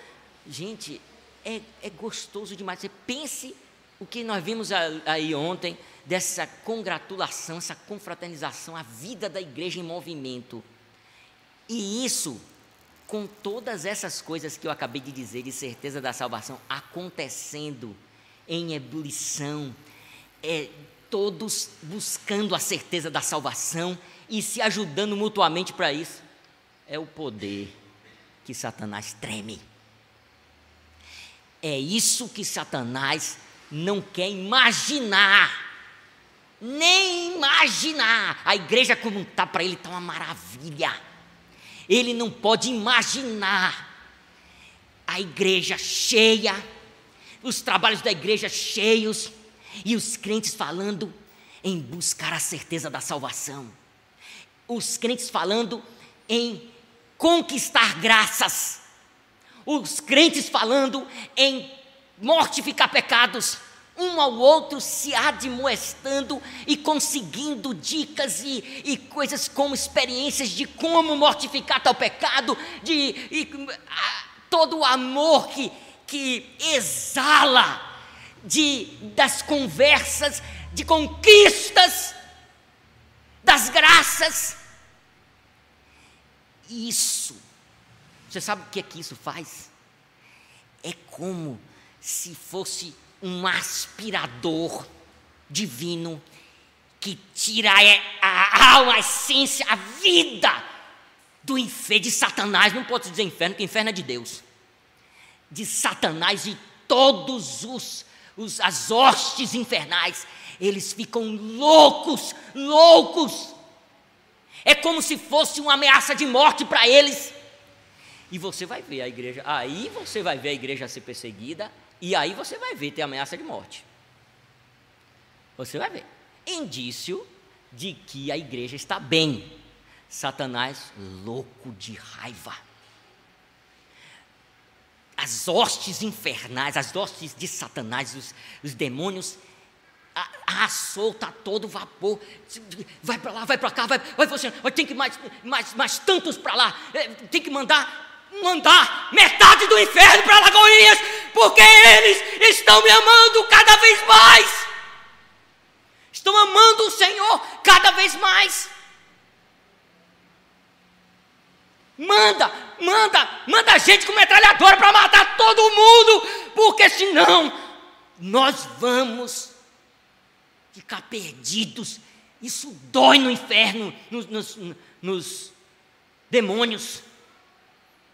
Gente, é, é gostoso demais. Você pense o que nós vimos aí ontem, dessa congratulação, essa confraternização, a vida da igreja em movimento. E isso, com todas essas coisas que eu acabei de dizer, de certeza da salvação, acontecendo em ebulição, é, todos buscando a certeza da salvação e se ajudando mutuamente para isso, é o poder que Satanás treme. É isso que Satanás não quer imaginar. Nem imaginar. A igreja, como está para ele, está uma maravilha. Ele não pode imaginar a igreja cheia os trabalhos da igreja cheios e os crentes falando em buscar a certeza da salvação. Os crentes falando em conquistar graças. Os crentes falando em mortificar pecados. Um ao outro se admoestando e conseguindo dicas e, e coisas como experiências de como mortificar tal pecado, de e, a, todo o amor que que exala de, das conversas, de conquistas, das graças. Isso, você sabe o que é que isso faz? É como se fosse um aspirador divino que tira a alma, a essência, a vida do inferno, de Satanás. Não pode dizer inferno, porque inferno é de Deus de Satanás e todos os, os as hostes infernais, eles ficam loucos, loucos. É como se fosse uma ameaça de morte para eles. E você vai ver a igreja, aí você vai ver a igreja ser perseguida, e aí você vai ver ter ameaça de morte. Você vai ver. Indício de que a igreja está bem. Satanás louco de raiva as hostes infernais, as hostes de Satanás, os, os demônios, a, a solta a todo vapor, vai para lá, vai para cá, vai, vai você, tem que mais, mais, mais tantos para lá, é, tem que mandar, mandar metade do inferno para Lagoinhas, porque eles estão me amando cada vez mais, estão amando o Senhor cada vez mais. Manda, manda, manda gente com metralhadora para matar todo mundo, porque senão nós vamos ficar perdidos. Isso dói no inferno, nos, nos, nos demônios.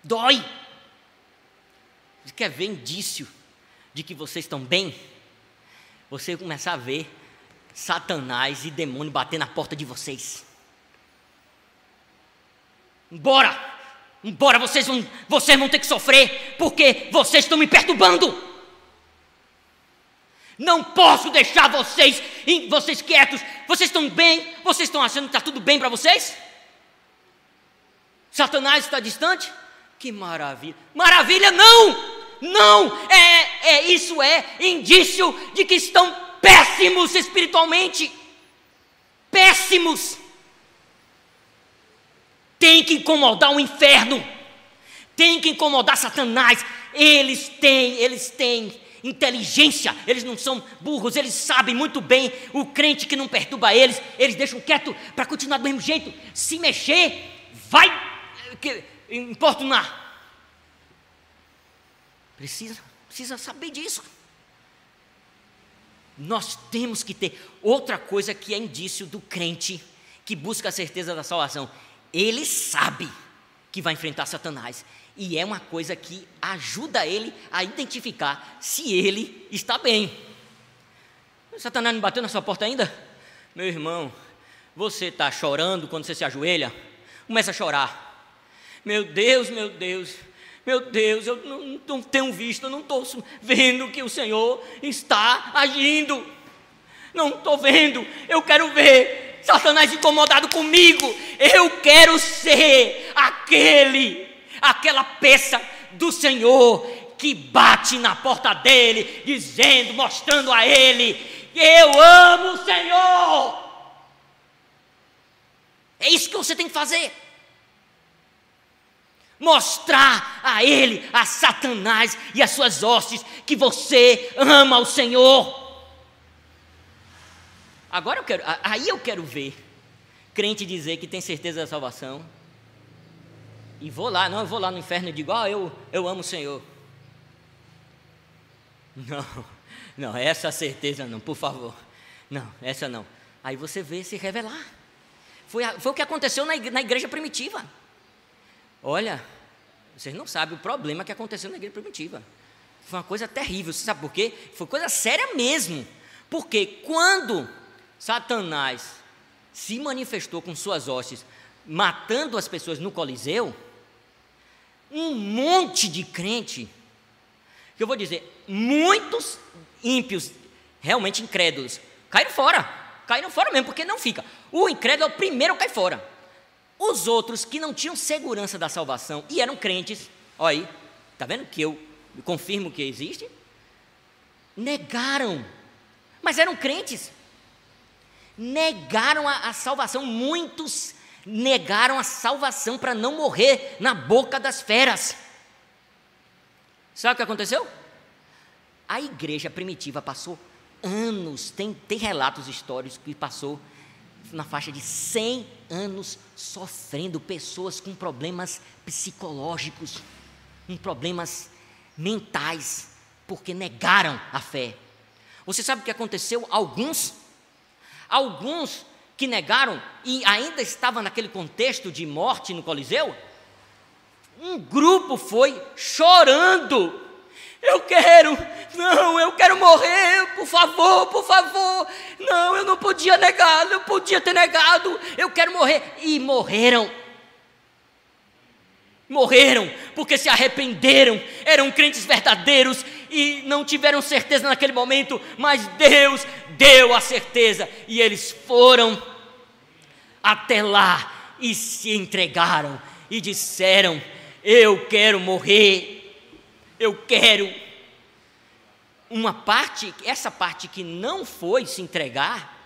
Dói. Você quer ver indício de que vocês estão bem? Você começar a ver Satanás e demônio bater na porta de vocês. Bora! Embora vocês vão, vocês vão ter que sofrer, porque vocês estão me perturbando. Não posso deixar vocês, vocês quietos. Vocês estão bem? Vocês estão achando que está tudo bem para vocês? Satanás está distante? Que maravilha! Maravilha não! Não! É, é isso é indício de que estão péssimos espiritualmente. Péssimos. Tem que incomodar o inferno. Tem que incomodar Satanás. Eles têm, eles têm inteligência, eles não são burros, eles sabem muito bem o crente que não perturba eles, eles deixam quieto para continuar do mesmo jeito. Se mexer, vai que, importunar. Precisa, precisa saber disso. Nós temos que ter outra coisa que é indício do crente que busca a certeza da salvação. Ele sabe que vai enfrentar Satanás. E é uma coisa que ajuda ele a identificar se ele está bem. Satanás não bateu na sua porta ainda? Meu irmão, você está chorando quando você se ajoelha? Começa a chorar. Meu Deus, meu Deus, meu Deus, eu não, não tenho visto, eu não estou vendo que o Senhor está agindo. Não estou vendo, eu quero ver. Satanás incomodado comigo, eu quero ser aquele, aquela peça do Senhor que bate na porta dele, dizendo, mostrando a ele: Eu amo o Senhor. É isso que você tem que fazer mostrar a ele, a Satanás e as suas hostes que você ama o Senhor. Agora eu quero, aí eu quero ver crente dizer que tem certeza da salvação. E vou lá, não, eu vou lá no inferno e digo, ah, eu, eu amo o Senhor. Não, não, essa certeza não, por favor. Não, essa não. Aí você vê se revelar. Foi, foi o que aconteceu na na igreja primitiva. Olha, vocês não sabem o problema que aconteceu na igreja primitiva. Foi uma coisa terrível. Você sabe por quê? Foi coisa séria mesmo. Porque quando Satanás se manifestou com suas hostes, matando as pessoas no Coliseu, um monte de crente, que eu vou dizer, muitos ímpios, realmente incrédulos, caíram fora. Caíram fora mesmo, porque não fica. O incrédulo é o primeiro a cair fora. Os outros que não tinham segurança da salvação e eram crentes, olha aí, está vendo que eu confirmo que existe? Negaram, mas eram crentes. Negaram a, a salvação, muitos negaram a salvação para não morrer na boca das feras. Sabe o que aconteceu? A igreja primitiva passou anos, tem, tem relatos históricos que passou na faixa de 100 anos sofrendo, pessoas com problemas psicológicos, com problemas mentais, porque negaram a fé. Você sabe o que aconteceu? Alguns, alguns que negaram e ainda estavam naquele contexto de morte no Coliseu, um grupo foi chorando eu quero, não, eu quero morrer, por favor, por favor. Não, eu não podia negar, eu podia ter negado, eu quero morrer. E morreram. Morreram porque se arrependeram, eram crentes verdadeiros e não tiveram certeza naquele momento, mas Deus deu a certeza e eles foram até lá e se entregaram e disseram: Eu quero morrer eu quero. Uma parte, essa parte que não foi se entregar,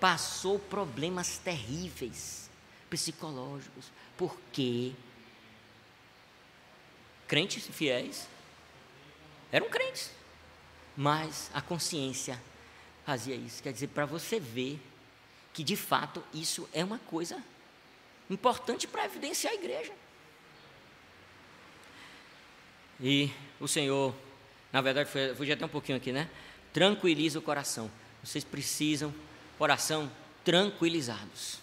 passou problemas terríveis psicológicos. Porque crentes fiéis eram crentes, mas a consciência fazia isso. Quer dizer, para você ver que de fato isso é uma coisa importante para evidenciar a igreja. E o Senhor, na verdade, fugi até um pouquinho aqui, né? Tranquiliza o coração. Vocês precisam, coração, tranquilizados.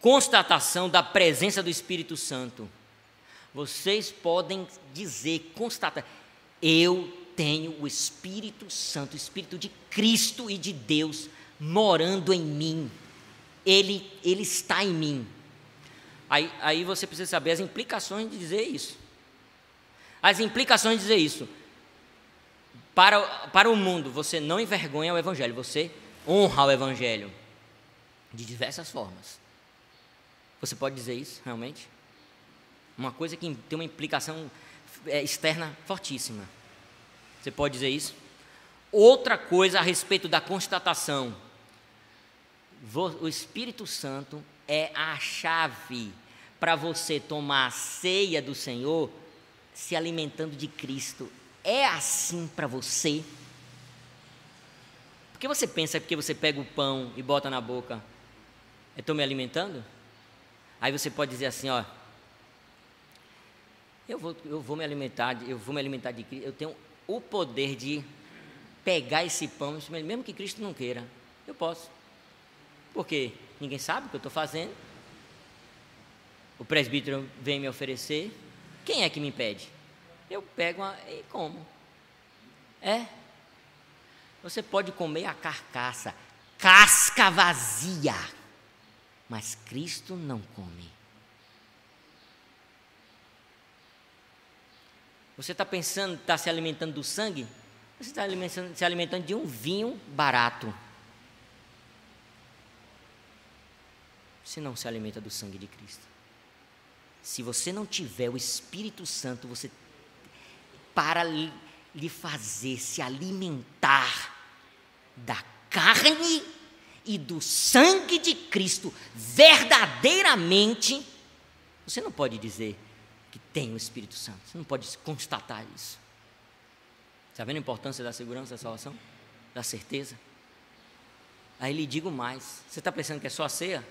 Constatação da presença do Espírito Santo. Vocês podem dizer, constata, eu tenho o Espírito Santo, o Espírito de Cristo e de Deus morando em mim. Ele, ele está em mim. Aí, aí você precisa saber as implicações de dizer isso. As implicações de dizer isso. Para, para o mundo, você não envergonha o Evangelho, você honra o Evangelho. De diversas formas. Você pode dizer isso, realmente? Uma coisa que tem uma implicação é, externa fortíssima. Você pode dizer isso? Outra coisa a respeito da constatação. O Espírito Santo é a chave para você tomar a ceia do Senhor se alimentando de Cristo. É assim para você? Porque você pensa que você pega o pão e bota na boca, estou me alimentando? Aí você pode dizer assim, ó, eu vou, eu vou me alimentar, eu vou me alimentar de Cristo, eu tenho o poder de pegar esse pão, mesmo que Cristo não queira, eu posso. Porque ninguém sabe o que eu estou fazendo, o presbítero vem me oferecer, quem é que me impede? Eu pego uma, e como. É. Você pode comer a carcaça, casca vazia, mas Cristo não come. Você está pensando, está se alimentando do sangue? Você está se alimentando de um vinho barato. Você não se alimenta do sangue de Cristo. Se você não tiver o Espírito Santo, você para lhe fazer se alimentar da carne e do sangue de Cristo verdadeiramente, você não pode dizer que tem o Espírito Santo, você não pode constatar isso. Está vendo a importância da segurança da salvação? Da certeza? Aí lhe digo mais: você está pensando que é só a ceia?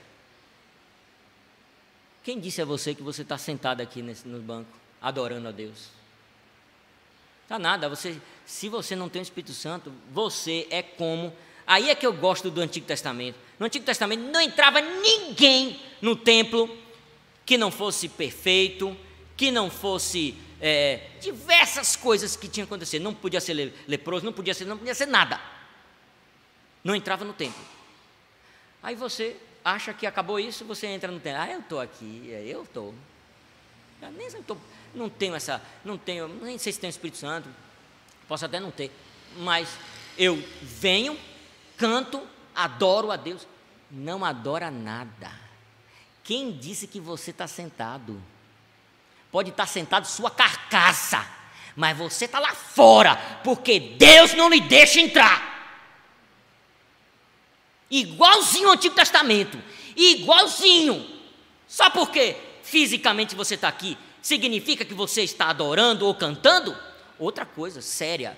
Quem disse a você que você está sentado aqui nesse, no banco, adorando a Deus? Está nada, você, se você não tem o Espírito Santo, você é como. Aí é que eu gosto do Antigo Testamento. No Antigo Testamento não entrava ninguém no templo que não fosse perfeito, que não fosse é, diversas coisas que tinham acontecido. Não podia ser leproso, não podia ser, não podia ser nada. Não entrava no templo. Aí você acha que acabou isso, você entra no tempo. Ah, eu estou aqui, é, eu estou. Nem tô, não tenho essa, não tenho, nem sei se tenho Espírito Santo, posso até não ter, mas eu venho, canto, adoro a Deus. Não adora nada. Quem disse que você está sentado? Pode estar sentado sua carcaça, mas você está lá fora, porque Deus não lhe deixa entrar igualzinho ao Antigo Testamento, igualzinho. Só porque fisicamente você está aqui, significa que você está adorando ou cantando? Outra coisa séria,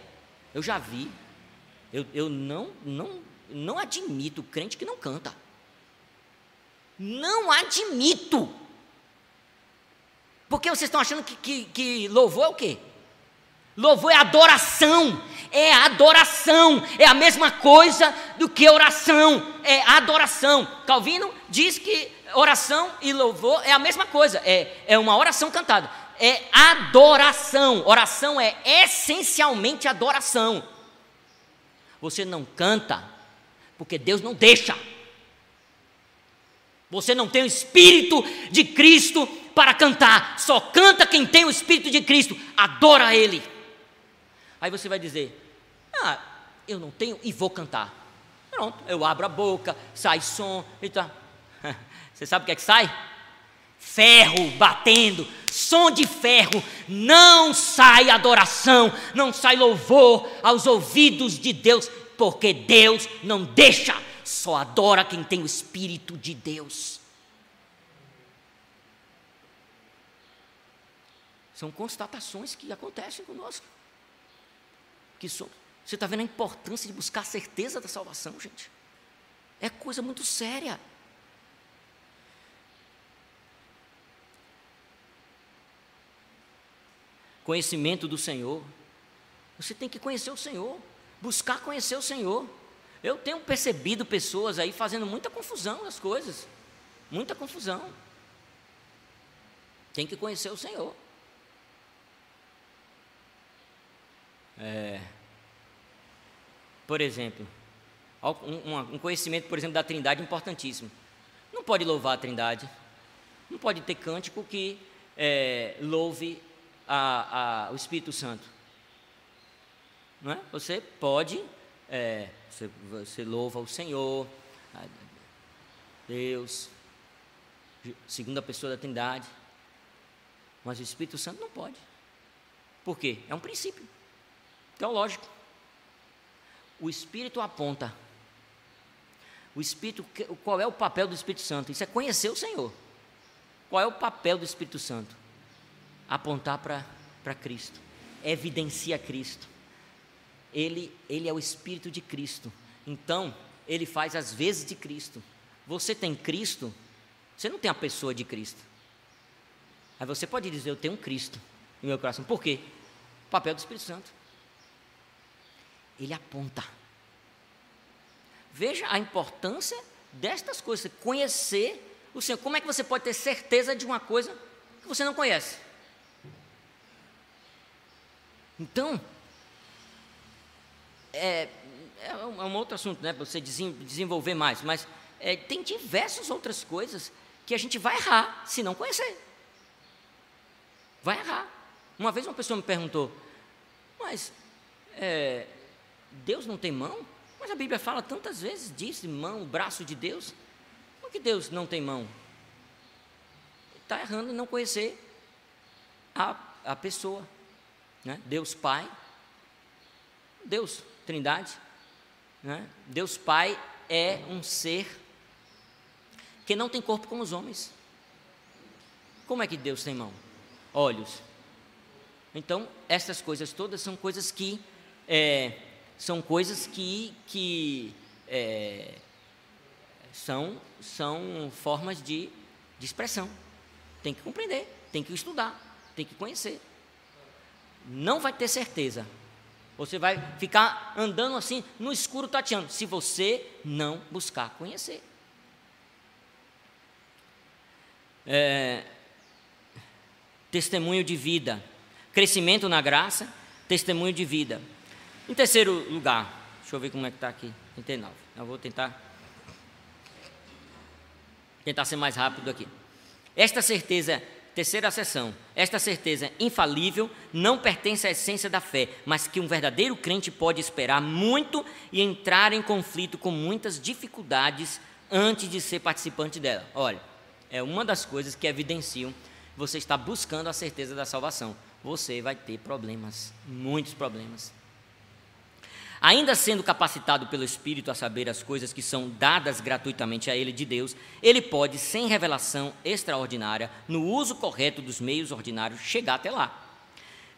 eu já vi, eu, eu não, não, não admito crente que não canta. Não admito. Porque vocês estão achando que, que, que louvor é o quê? Louvor é adoração, é adoração, é a mesma coisa do que oração, é adoração. Calvino diz que oração e louvor é a mesma coisa, é, é uma oração cantada, é adoração. Oração é essencialmente adoração. Você não canta porque Deus não deixa. Você não tem o Espírito de Cristo para cantar, só canta quem tem o Espírito de Cristo, adora Ele. Aí você vai dizer: Ah, eu não tenho e vou cantar. Pronto, eu abro a boca, sai som e tal. Você sabe o que é que sai? Ferro batendo, som de ferro, não sai adoração, não sai louvor aos ouvidos de Deus, porque Deus não deixa, só adora quem tem o Espírito de Deus. São constatações que acontecem conosco que somos. Você está vendo a importância de buscar a certeza da salvação, gente? É coisa muito séria. Conhecimento do Senhor. Você tem que conhecer o Senhor, buscar conhecer o Senhor. Eu tenho percebido pessoas aí fazendo muita confusão nas coisas, muita confusão. Tem que conhecer o Senhor. É, por exemplo, um, um conhecimento, por exemplo, da Trindade importantíssimo. Não pode louvar a Trindade, Não pode ter cântico que é, louve a, a, o Espírito Santo. Não é? Você pode, é, você, você louva o Senhor, Deus, segunda pessoa da Trindade, mas o Espírito Santo não pode. Por quê? É um princípio teológico. O Espírito aponta. O Espírito, qual é o papel do Espírito Santo? Isso é conhecer o Senhor. Qual é o papel do Espírito Santo? Apontar para Cristo. Evidencia Cristo. Ele, ele é o Espírito de Cristo. Então, ele faz as vezes de Cristo. Você tem Cristo, você não tem a pessoa de Cristo. Aí você pode dizer, eu tenho um Cristo no meu coração. Por quê? O papel do Espírito Santo. Ele aponta. Veja a importância destas coisas, conhecer o Senhor. Como é que você pode ter certeza de uma coisa que você não conhece? Então, é, é um outro assunto, né? Para você desenvolver mais, mas é, tem diversas outras coisas que a gente vai errar se não conhecer. Vai errar. Uma vez uma pessoa me perguntou, mas é, Deus não tem mão? Mas a Bíblia fala tantas vezes disso, mão, braço de Deus. Por que Deus não tem mão? Está errando em não conhecer a, a pessoa. Né? Deus Pai, Deus Trindade. Né? Deus Pai é um ser que não tem corpo como os homens. Como é que Deus tem mão? Olhos. Então, essas coisas todas são coisas que é, são coisas que, que é, são, são formas de, de expressão. Tem que compreender, tem que estudar, tem que conhecer. Não vai ter certeza. Você vai ficar andando assim no escuro tateando, se você não buscar conhecer. É, testemunho de vida, crescimento na graça, testemunho de vida. Em terceiro lugar, deixa eu ver como é que está aqui, 39. Eu vou tentar tentar ser mais rápido aqui. Esta certeza, terceira sessão, esta certeza infalível não pertence à essência da fé, mas que um verdadeiro crente pode esperar muito e entrar em conflito com muitas dificuldades antes de ser participante dela. Olha, é uma das coisas que evidenciam você está buscando a certeza da salvação. Você vai ter problemas, muitos problemas. Ainda sendo capacitado pelo Espírito a saber as coisas que são dadas gratuitamente a ele de Deus, ele pode, sem revelação extraordinária, no uso correto dos meios ordinários, chegar até lá.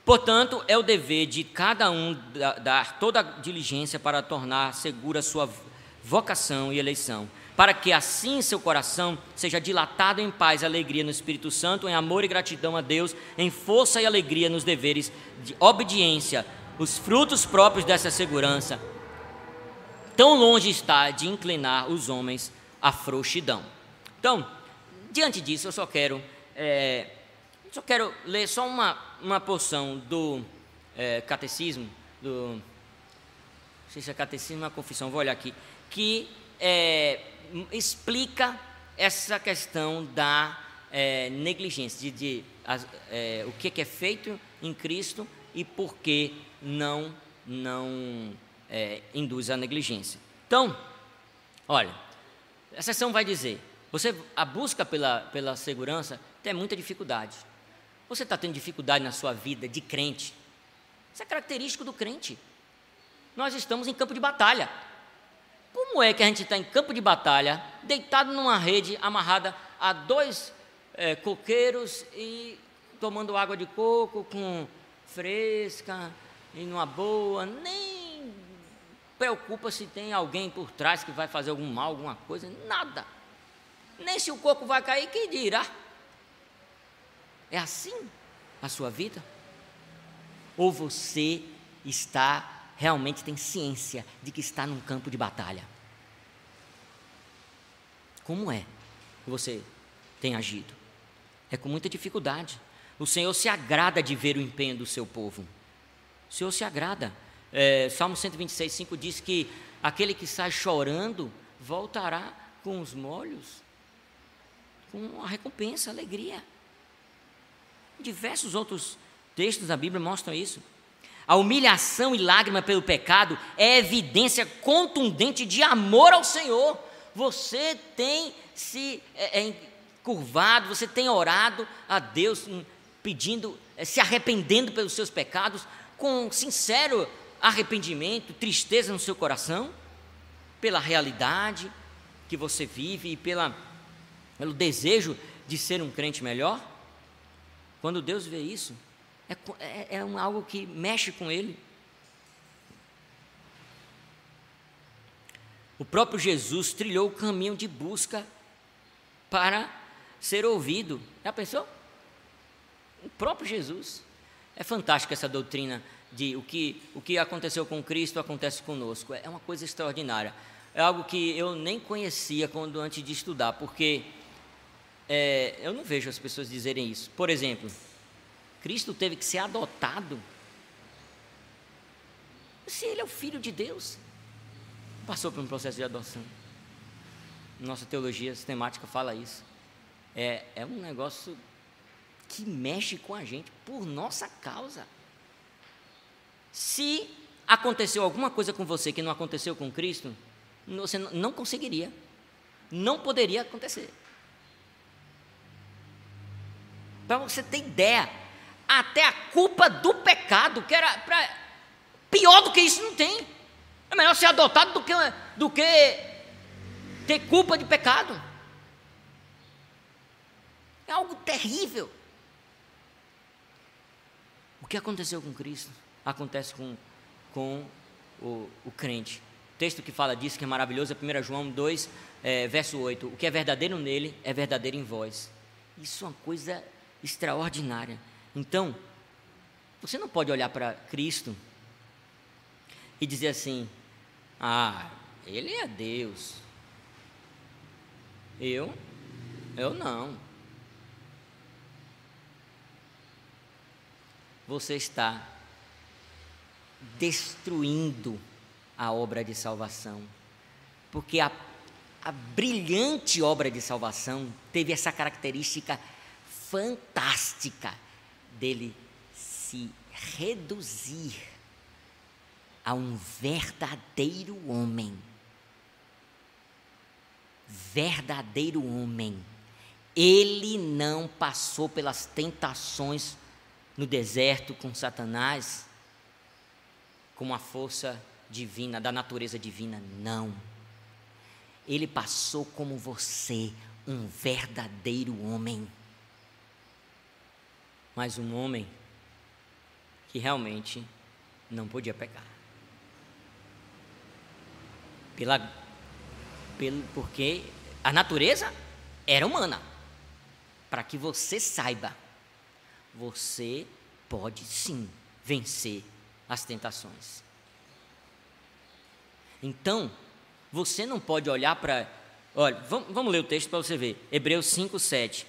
Portanto, é o dever de cada um dar toda a diligência para tornar segura sua vocação e eleição, para que assim seu coração seja dilatado em paz e alegria no Espírito Santo, em amor e gratidão a Deus, em força e alegria nos deveres de obediência os frutos próprios dessa segurança, tão longe está de inclinar os homens à frouxidão. Então, diante disso, eu só quero, é, só quero ler só uma, uma porção do é, catecismo, do, não sei se é catecismo ou confissão, vou olhar aqui, que é, explica essa questão da é, negligência, de, de as, é, o que é feito em Cristo e por que não, não é, induz à negligência. Então, olha, a sessão vai dizer: você, a busca pela, pela segurança tem muita dificuldade. Você está tendo dificuldade na sua vida de crente. Isso é característico do crente. Nós estamos em campo de batalha. Como é que a gente está em campo de batalha, deitado numa rede amarrada a dois é, coqueiros e tomando água de coco com fresca, e numa boa, nem preocupa se tem alguém por trás que vai fazer algum mal, alguma coisa, nada. Nem se o corpo vai cair, quem dirá? É assim a sua vida? Ou você está realmente tem ciência de que está num campo de batalha? Como é que você tem agido? É com muita dificuldade. O Senhor se agrada de ver o empenho do seu povo. O Senhor se agrada. É, Salmo 126, 5 diz que aquele que sai chorando voltará com os molhos. com a recompensa, a alegria. Diversos outros textos da Bíblia mostram isso. A humilhação e lágrima pelo pecado é evidência contundente de amor ao Senhor. Você tem se é, é, curvado, você tem orado a Deus hum, pedindo, é, se arrependendo pelos seus pecados, com sincero arrependimento, tristeza no seu coração, pela realidade que você vive e pela, pelo desejo de ser um crente melhor. Quando Deus vê isso, é, é, é algo que mexe com ele. O próprio Jesus trilhou o caminho de busca para ser ouvido. Já pensou? O próprio Jesus. É fantástica essa doutrina de o que, o que aconteceu com Cristo acontece conosco. É uma coisa extraordinária. É algo que eu nem conhecia quando antes de estudar, porque é, eu não vejo as pessoas dizerem isso. Por exemplo, Cristo teve que ser adotado. Se ele é o filho de Deus, passou por um processo de adoção. Nossa teologia sistemática fala isso. É, é um negócio que mexe com a gente por nossa causa. Se aconteceu alguma coisa com você que não aconteceu com Cristo, você não conseguiria, não poderia acontecer. Para você ter ideia, até a culpa do pecado, que era pra, pior do que isso, não tem. É melhor ser adotado do que, do que ter culpa de pecado. É algo terrível. O que aconteceu com Cristo acontece com, com o, o crente. O texto que fala disso, que é maravilhoso, é 1 João 2, é, verso 8. O que é verdadeiro nele é verdadeiro em vós. Isso é uma coisa extraordinária. Então, você não pode olhar para Cristo e dizer assim: ah, ele é Deus. Eu, eu não. Você está destruindo a obra de salvação, porque a, a brilhante obra de salvação teve essa característica fantástica dele se reduzir a um verdadeiro homem. Verdadeiro homem. Ele não passou pelas tentações no deserto com Satanás com a força divina, da natureza divina. Não. Ele passou como você, um verdadeiro homem. Mas um homem que realmente não podia pecar. Pela, pelo, porque a natureza era humana. Para que você saiba, você pode sim vencer as tentações. Então, você não pode olhar para. Olha, vamos, vamos, ler o texto para você ver. Hebreus 5, 7.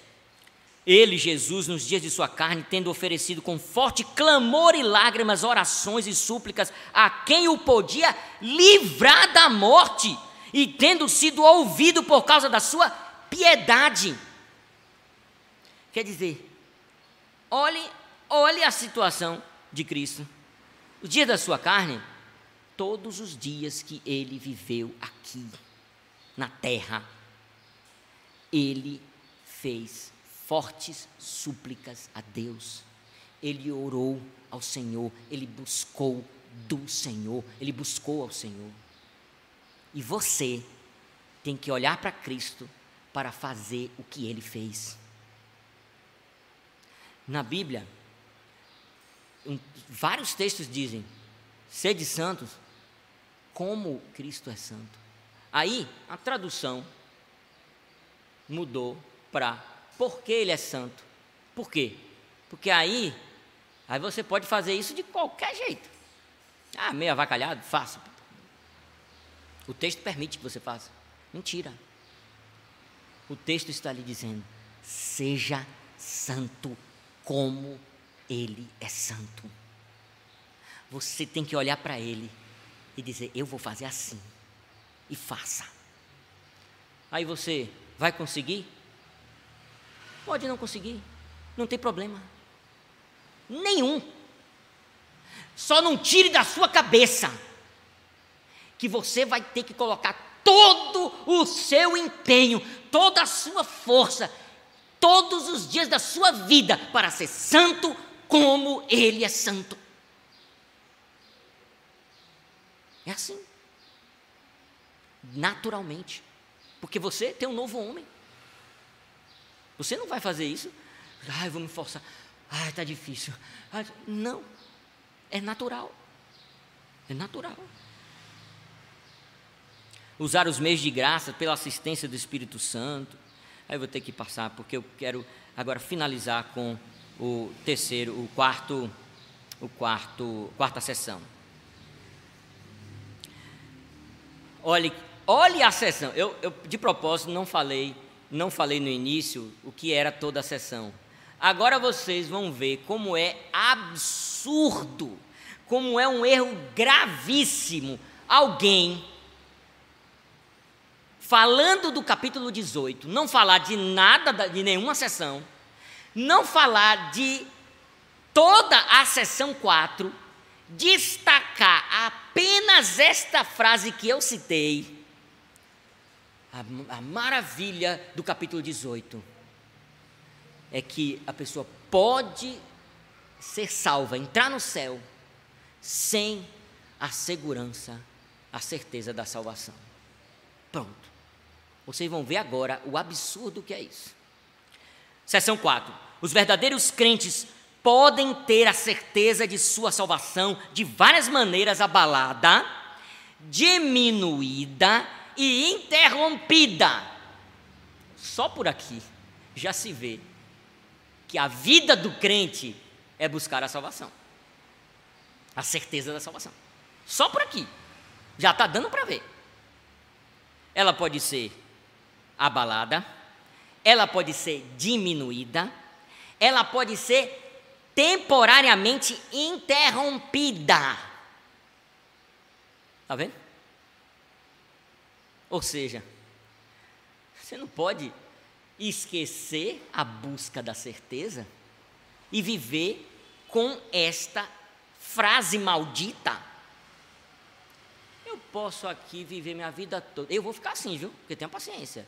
Ele, Jesus, nos dias de sua carne, tendo oferecido com forte clamor e lágrimas, orações e súplicas a quem o podia livrar da morte, e tendo sido ouvido por causa da sua piedade. Quer dizer, olhe, olhe a situação de Cristo. O dia da sua carne, todos os dias que ele viveu aqui, na terra, ele fez fortes súplicas a Deus. Ele orou ao Senhor, ele buscou do Senhor, ele buscou ao Senhor. E você tem que olhar para Cristo para fazer o que ele fez. Na Bíblia, um, vários textos dizem: sede santos, como Cristo é santo. Aí a tradução mudou para por que ele é santo. Por quê? Porque aí, aí você pode fazer isso de qualquer jeito. Ah, meio avacalhado, faça. O texto permite que você faça. Mentira. O texto está lhe dizendo: seja santo como ele é santo. Você tem que olhar para Ele e dizer: Eu vou fazer assim. E faça. Aí você vai conseguir? Pode não conseguir, não tem problema. Nenhum. Só não tire da sua cabeça que você vai ter que colocar todo o seu empenho, toda a sua força, todos os dias da sua vida para ser santo como Ele é santo. É assim. Naturalmente. Porque você tem um novo homem. Você não vai fazer isso. Ai, vou me forçar. Ai, está difícil. Ai, não. É natural. É natural. Usar os meios de graça pela assistência do Espírito Santo. Aí eu vou ter que passar, porque eu quero agora finalizar com o terceiro, o quarto, o quarto, quarta sessão. Olhe, olhe a sessão. Eu, eu de propósito não falei, não falei no início o que era toda a sessão. Agora vocês vão ver como é absurdo, como é um erro gravíssimo alguém falando do capítulo 18, não falar de nada de nenhuma sessão, não falar de toda a sessão 4, destacar apenas esta frase que eu citei, a, a maravilha do capítulo 18 é que a pessoa pode ser salva, entrar no céu, sem a segurança, a certeza da salvação. Pronto. Vocês vão ver agora o absurdo que é isso. Seção 4. Os verdadeiros crentes podem ter a certeza de sua salvação de várias maneiras abalada, diminuída e interrompida. Só por aqui já se vê que a vida do crente é buscar a salvação, a certeza da salvação. Só por aqui já está dando para ver. Ela pode ser abalada, ela pode ser diminuída, ela pode ser temporariamente interrompida. Está vendo? Ou seja, você não pode esquecer a busca da certeza e viver com esta frase maldita. Eu posso aqui viver minha vida toda. Eu vou ficar assim, viu? Porque tenho paciência.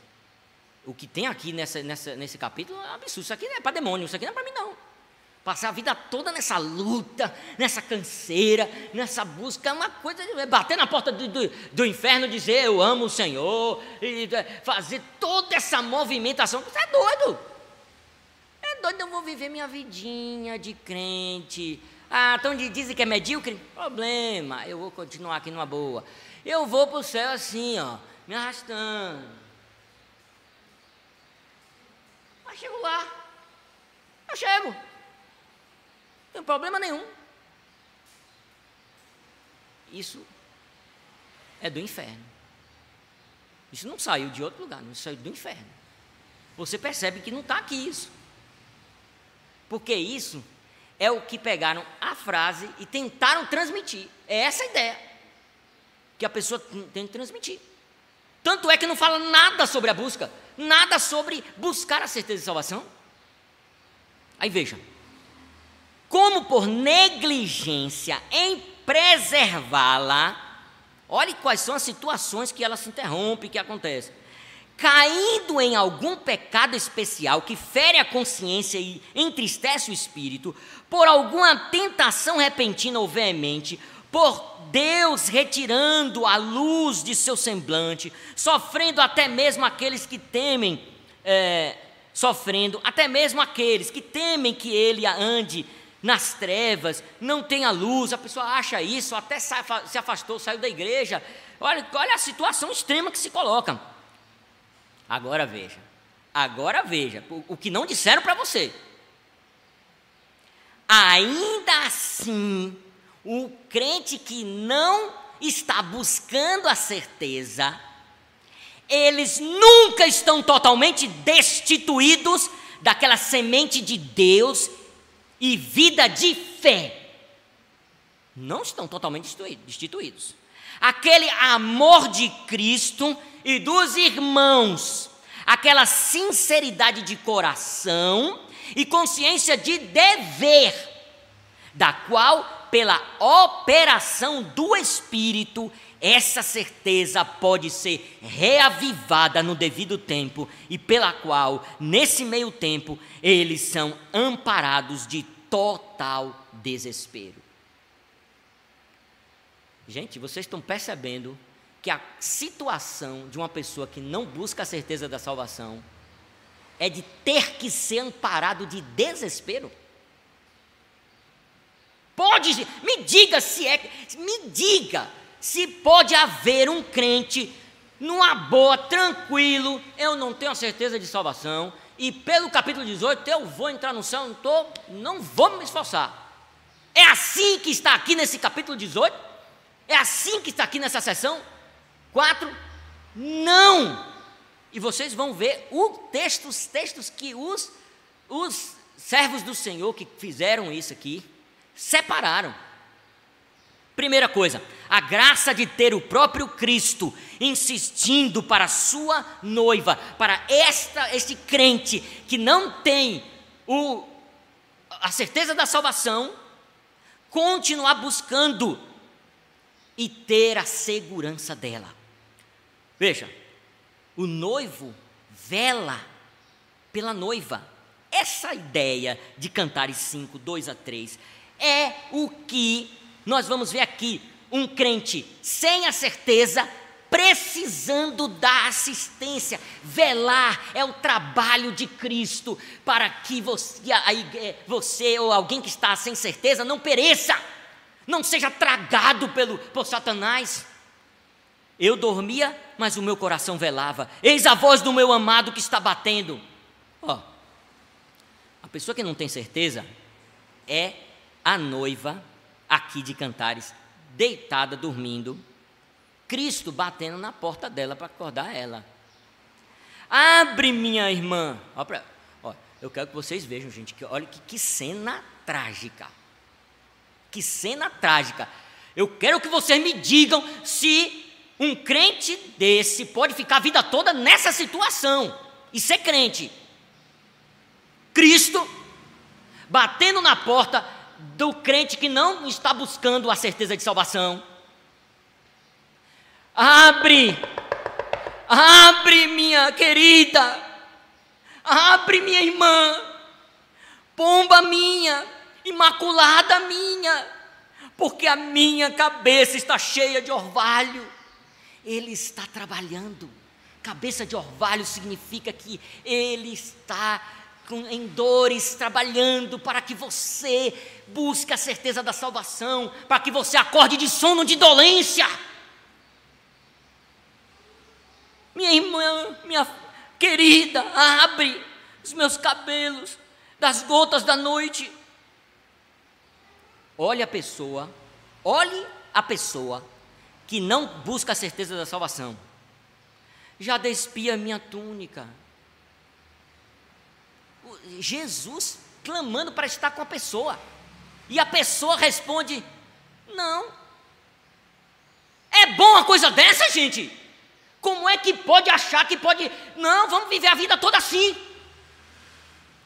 O que tem aqui nessa, nessa, nesse capítulo é absurdo. Isso aqui não é para demônio, isso aqui não é para mim, não. Passar a vida toda nessa luta, nessa canseira, nessa busca, é uma coisa de bater na porta do, do, do inferno dizer eu amo o Senhor, e fazer toda essa movimentação. Você é doido. É doido, eu vou viver minha vidinha de crente. Ah, então dizem que é medíocre? Problema, eu vou continuar aqui numa boa. Eu vou para o céu assim, ó, me arrastando. Mas chego lá. Eu chego. Não tem problema nenhum. Isso é do inferno. Isso não saiu de outro lugar, não saiu do inferno. Você percebe que não está aqui isso. Porque isso é o que pegaram a frase e tentaram transmitir. É essa a ideia que a pessoa tem que transmitir. Tanto é que não fala nada sobre a busca, nada sobre buscar a certeza de salvação. Aí veja, como por negligência em preservá-la, olhe quais são as situações que ela se interrompe, que acontece. Caindo em algum pecado especial que fere a consciência e entristece o espírito, por alguma tentação repentina ou veemente, por Deus retirando a luz de seu semblante, sofrendo até mesmo aqueles que temem, é, sofrendo até mesmo aqueles que temem que ele ande nas trevas, não tem a luz, a pessoa acha isso, até se afastou, saiu da igreja. Olha, olha a situação extrema que se coloca. Agora veja, agora veja, o que não disseram para você. Ainda assim, o crente que não está buscando a certeza, eles nunca estão totalmente destituídos daquela semente de Deus e vida de fé. Não estão totalmente destituídos. Aquele amor de Cristo e dos irmãos, aquela sinceridade de coração e consciência de dever, da qual, pela operação do Espírito, essa certeza pode ser reavivada no devido tempo e pela qual, nesse meio tempo, eles são amparados de total desespero. Gente, vocês estão percebendo que a situação de uma pessoa que não busca a certeza da salvação é de ter que ser amparado de desespero? Pode, me diga se é, me diga se pode haver um crente numa boa, tranquilo, eu não tenho a certeza de salvação, e pelo capítulo 18 eu vou entrar no céu, não, tô, não vou me esforçar. É assim que está aqui nesse capítulo 18? É assim que está aqui nessa sessão? 4? Não! E vocês vão ver o texto, os textos que os, os servos do Senhor que fizeram isso aqui separaram. Primeira coisa, a graça de ter o próprio Cristo insistindo para a sua noiva, para esta este crente que não tem o, a certeza da salvação, continuar buscando e ter a segurança dela. Veja, o noivo vela pela noiva. Essa ideia de Cantares 5, 2 a 3 é o que nós vamos ver aqui. Um crente sem a certeza, precisando da assistência. Velar é o trabalho de Cristo para que você, é, você ou alguém que está sem certeza não pereça, não seja tragado pelo, por Satanás. Eu dormia, mas o meu coração velava. Eis a voz do meu amado que está batendo. Ó, a pessoa que não tem certeza é a noiva aqui de Cantares, deitada, dormindo, Cristo batendo na porta dela para acordar ela. Abre, minha irmã. Ó, pra, ó, eu quero que vocês vejam, gente, que olha que, que cena trágica. Que cena trágica. Eu quero que vocês me digam se um crente desse pode ficar a vida toda nessa situação e ser crente. Cristo batendo na porta do crente que não está buscando a certeza de salvação. Abre, abre, minha querida, abre, minha irmã, pomba minha, imaculada minha, porque a minha cabeça está cheia de orvalho. Ele está trabalhando. Cabeça de orvalho significa que Ele está em dores trabalhando para que você busque a certeza da salvação, para que você acorde de sono de dolência. Minha irmã, minha querida, abre os meus cabelos das gotas da noite. Olhe a pessoa, olhe a pessoa que não busca a certeza da salvação. Já despia minha túnica. Jesus clamando para estar com a pessoa. E a pessoa responde: Não. É bom uma coisa dessa, gente? Como é que pode achar que pode. Não, vamos viver a vida toda assim.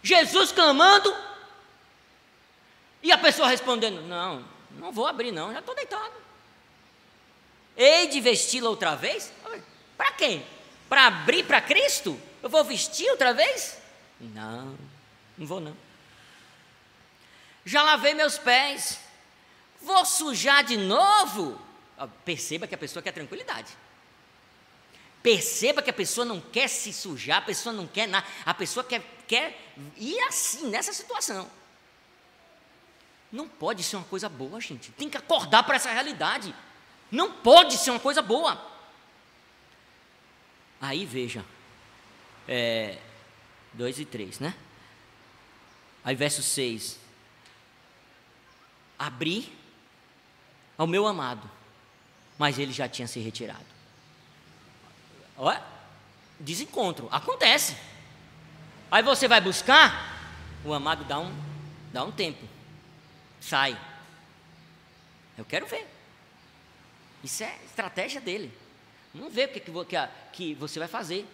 Jesus clamando. E a pessoa respondendo: Não, não vou abrir, não, já estou deitado. Hei de vesti-la outra vez? Para quê? Para abrir para Cristo? Eu vou vestir outra vez? Não, não vou não. Já lavei meus pés. Vou sujar de novo? Perceba que a pessoa quer tranquilidade. Perceba que a pessoa não quer se sujar, a pessoa não quer nada, a pessoa quer, quer ir assim, nessa situação. Não pode ser uma coisa boa, gente. Tem que acordar para essa realidade. Não pode ser uma coisa boa. Aí veja, é, 2 e 3, né? Aí verso 6. Abri ao meu amado, mas ele já tinha se retirado. Olha, desencontro, acontece. Aí você vai buscar, o amado dá um, dá um tempo, sai. Eu quero ver. Isso é estratégia dele. Não vê o que, que, que você vai fazer.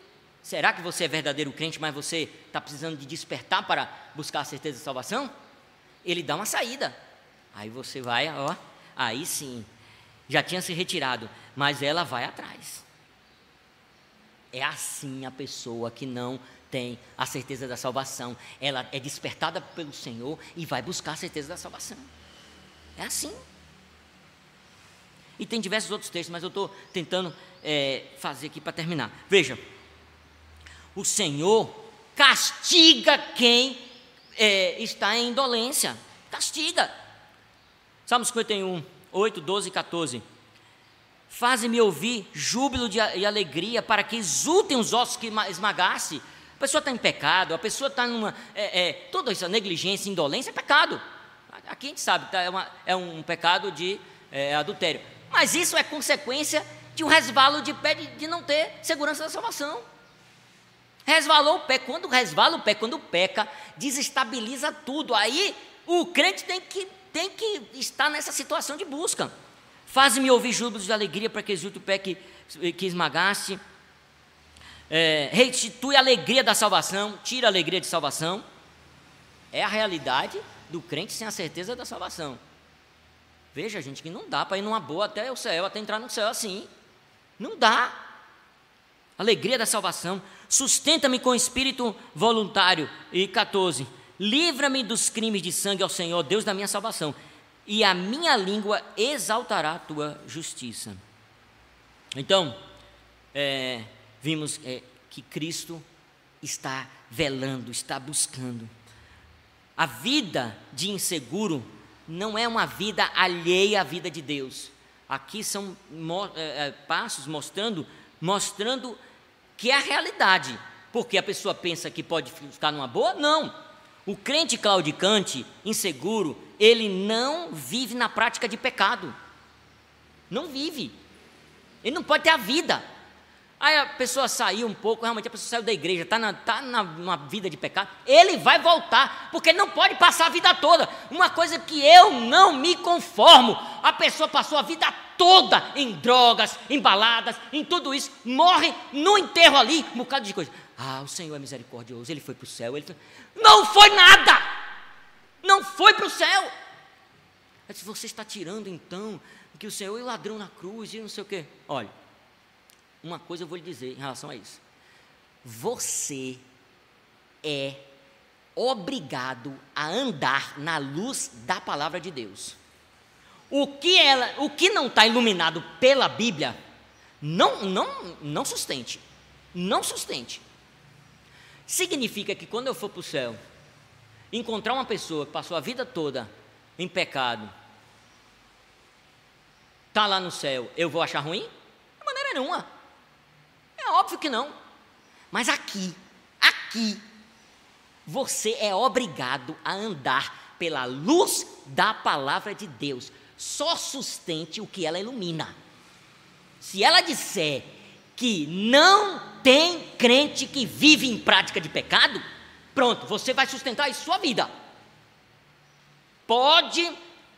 Será que você é verdadeiro crente, mas você está precisando de despertar para buscar a certeza da salvação? Ele dá uma saída. Aí você vai, ó, aí sim, já tinha se retirado, mas ela vai atrás. É assim a pessoa que não tem a certeza da salvação. Ela é despertada pelo Senhor e vai buscar a certeza da salvação. É assim. E tem diversos outros textos, mas eu estou tentando é, fazer aqui para terminar. Veja, o Senhor castiga quem é, está em indolência. Castiga. Salmo 51, 8, 12 e 14. Faze-me ouvir júbilo de, e alegria para que exultem os ossos que esmagasse. A pessoa está em pecado, a pessoa está numa. É, é, toda essa negligência, indolência é pecado. Aqui a gente sabe, tá, é, uma, é um pecado de é, adultério. Mas isso é consequência de um resvalo de pé, de, de não ter segurança da salvação. Resvalou o pé, quando resvala o pé, quando peca, desestabiliza tudo. Aí o crente tem que, tem que estar nessa situação de busca. Faz-me ouvir júbilos de alegria para que exulte o pé que, que esmagasse. É, restitui a alegria da salvação, tira a alegria de salvação. É a realidade do crente sem a certeza da salvação. Veja, gente, que não dá para ir numa boa até o céu, até entrar no céu assim. Não dá. Alegria da salvação. Sustenta-me com espírito voluntário. E 14. Livra-me dos crimes de sangue ao Senhor, Deus da minha salvação e a minha língua exaltará a tua justiça. Então, é, vimos é, que Cristo está velando, está buscando. A vida de inseguro não é uma vida alheia à vida de Deus. Aqui são é, é, passos mostrando, mostrando que é a realidade. Porque a pessoa pensa que pode ficar numa boa? Não. O crente claudicante, inseguro, ele não vive na prática de pecado. Não vive. Ele não pode ter a vida. Aí a pessoa saiu um pouco, realmente a pessoa saiu da igreja, está na, tá numa vida de pecado, ele vai voltar, porque não pode passar a vida toda. Uma coisa que eu não me conformo: a pessoa passou a vida toda em drogas, em baladas, em tudo isso, morre no enterro ali, um bocado de coisa. Ah, o Senhor é misericordioso, ele foi para o céu. Ele. Não foi nada! Não foi para o céu! Se você está tirando então que o Senhor é o ladrão na cruz e não sei o quê. Olha, uma coisa eu vou lhe dizer em relação a isso. Você é obrigado a andar na luz da palavra de Deus. O que ela, o que não está iluminado pela Bíblia, não, não, não sustente, não sustente. Significa que quando eu for para o céu, encontrar uma pessoa que passou a vida toda em pecado, está lá no céu, eu vou achar ruim? De maneira nenhuma. É óbvio que não. Mas aqui, aqui, você é obrigado a andar pela luz da palavra de Deus. Só sustente o que ela ilumina. Se ela disser que não tem crente que vive em prática de pecado, pronto, você vai sustentar a sua vida. Pode,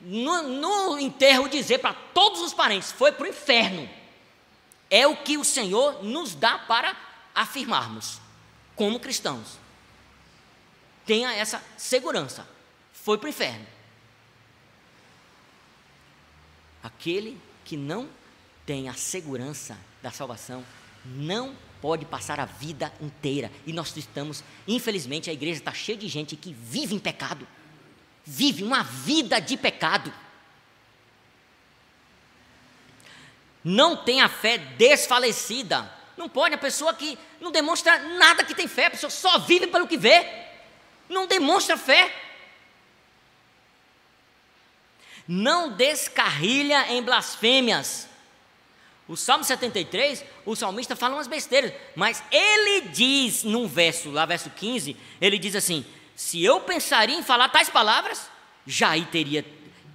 no, no enterro, dizer para todos os parentes: foi para o inferno. É o que o Senhor nos dá para afirmarmos, como cristãos. Tenha essa segurança. Foi para o inferno. Aquele que não tem a segurança da salvação não pode passar a vida inteira. E nós estamos, infelizmente, a igreja está cheia de gente que vive em pecado, vive uma vida de pecado. Não tem a fé desfalecida. Não pode, a pessoa que não demonstra nada que tem fé, a pessoa só vive pelo que vê, não demonstra fé. Não descarrilha em blasfêmias o Salmo 73, o salmista fala umas besteiras, mas ele diz num verso, lá verso 15, ele diz assim: Se eu pensaria em falar tais palavras, já teria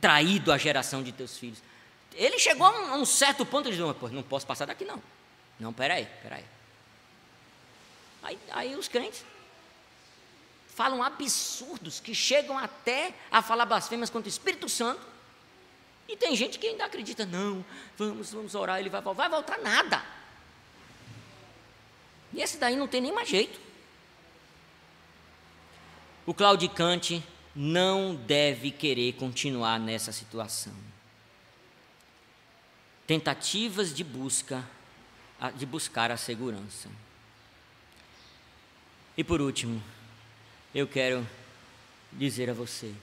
traído a geração de teus filhos. Ele chegou a um, certo ponto de dizer: não posso passar daqui não. Não, peraí, peraí. Aí, aí os crentes falam absurdos que chegam até a falar blasfêmias contra o Espírito Santo e tem gente que ainda acredita, não, vamos, vamos orar, ele vai voltar. Vai voltar nada. E esse daí não tem nem mais jeito. O claudicante não deve querer continuar nessa situação. Tentativas de busca de buscar a segurança. E por último, eu quero dizer a você.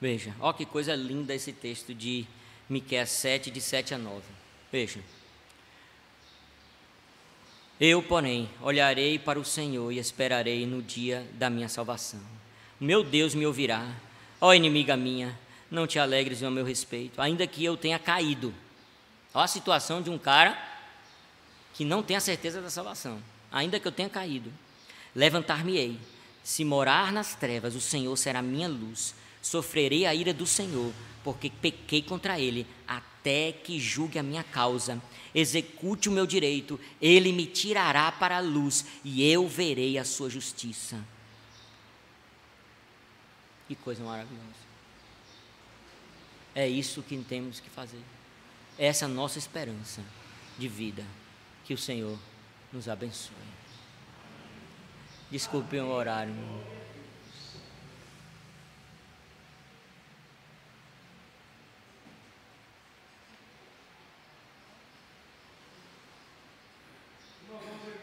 Veja, ó que coisa linda esse texto de Miqueias 7, de 7 a 9. Veja. Eu, porém, olharei para o Senhor e esperarei no dia da minha salvação. Meu Deus me ouvirá. Ó inimiga minha, não te alegres ao meu respeito, ainda que eu tenha caído. Ó a situação de um cara que não tem a certeza da salvação, ainda que eu tenha caído. Levantar-me-ei. Se morar nas trevas, o Senhor será minha luz. Sofrerei a ira do Senhor, porque pequei contra ele, até que julgue a minha causa. Execute o meu direito, ele me tirará para a luz e eu verei a sua justiça. Que coisa maravilhosa. É isso que temos que fazer. Essa é a nossa esperança de vida. Que o Senhor nos abençoe. Desculpe o horário.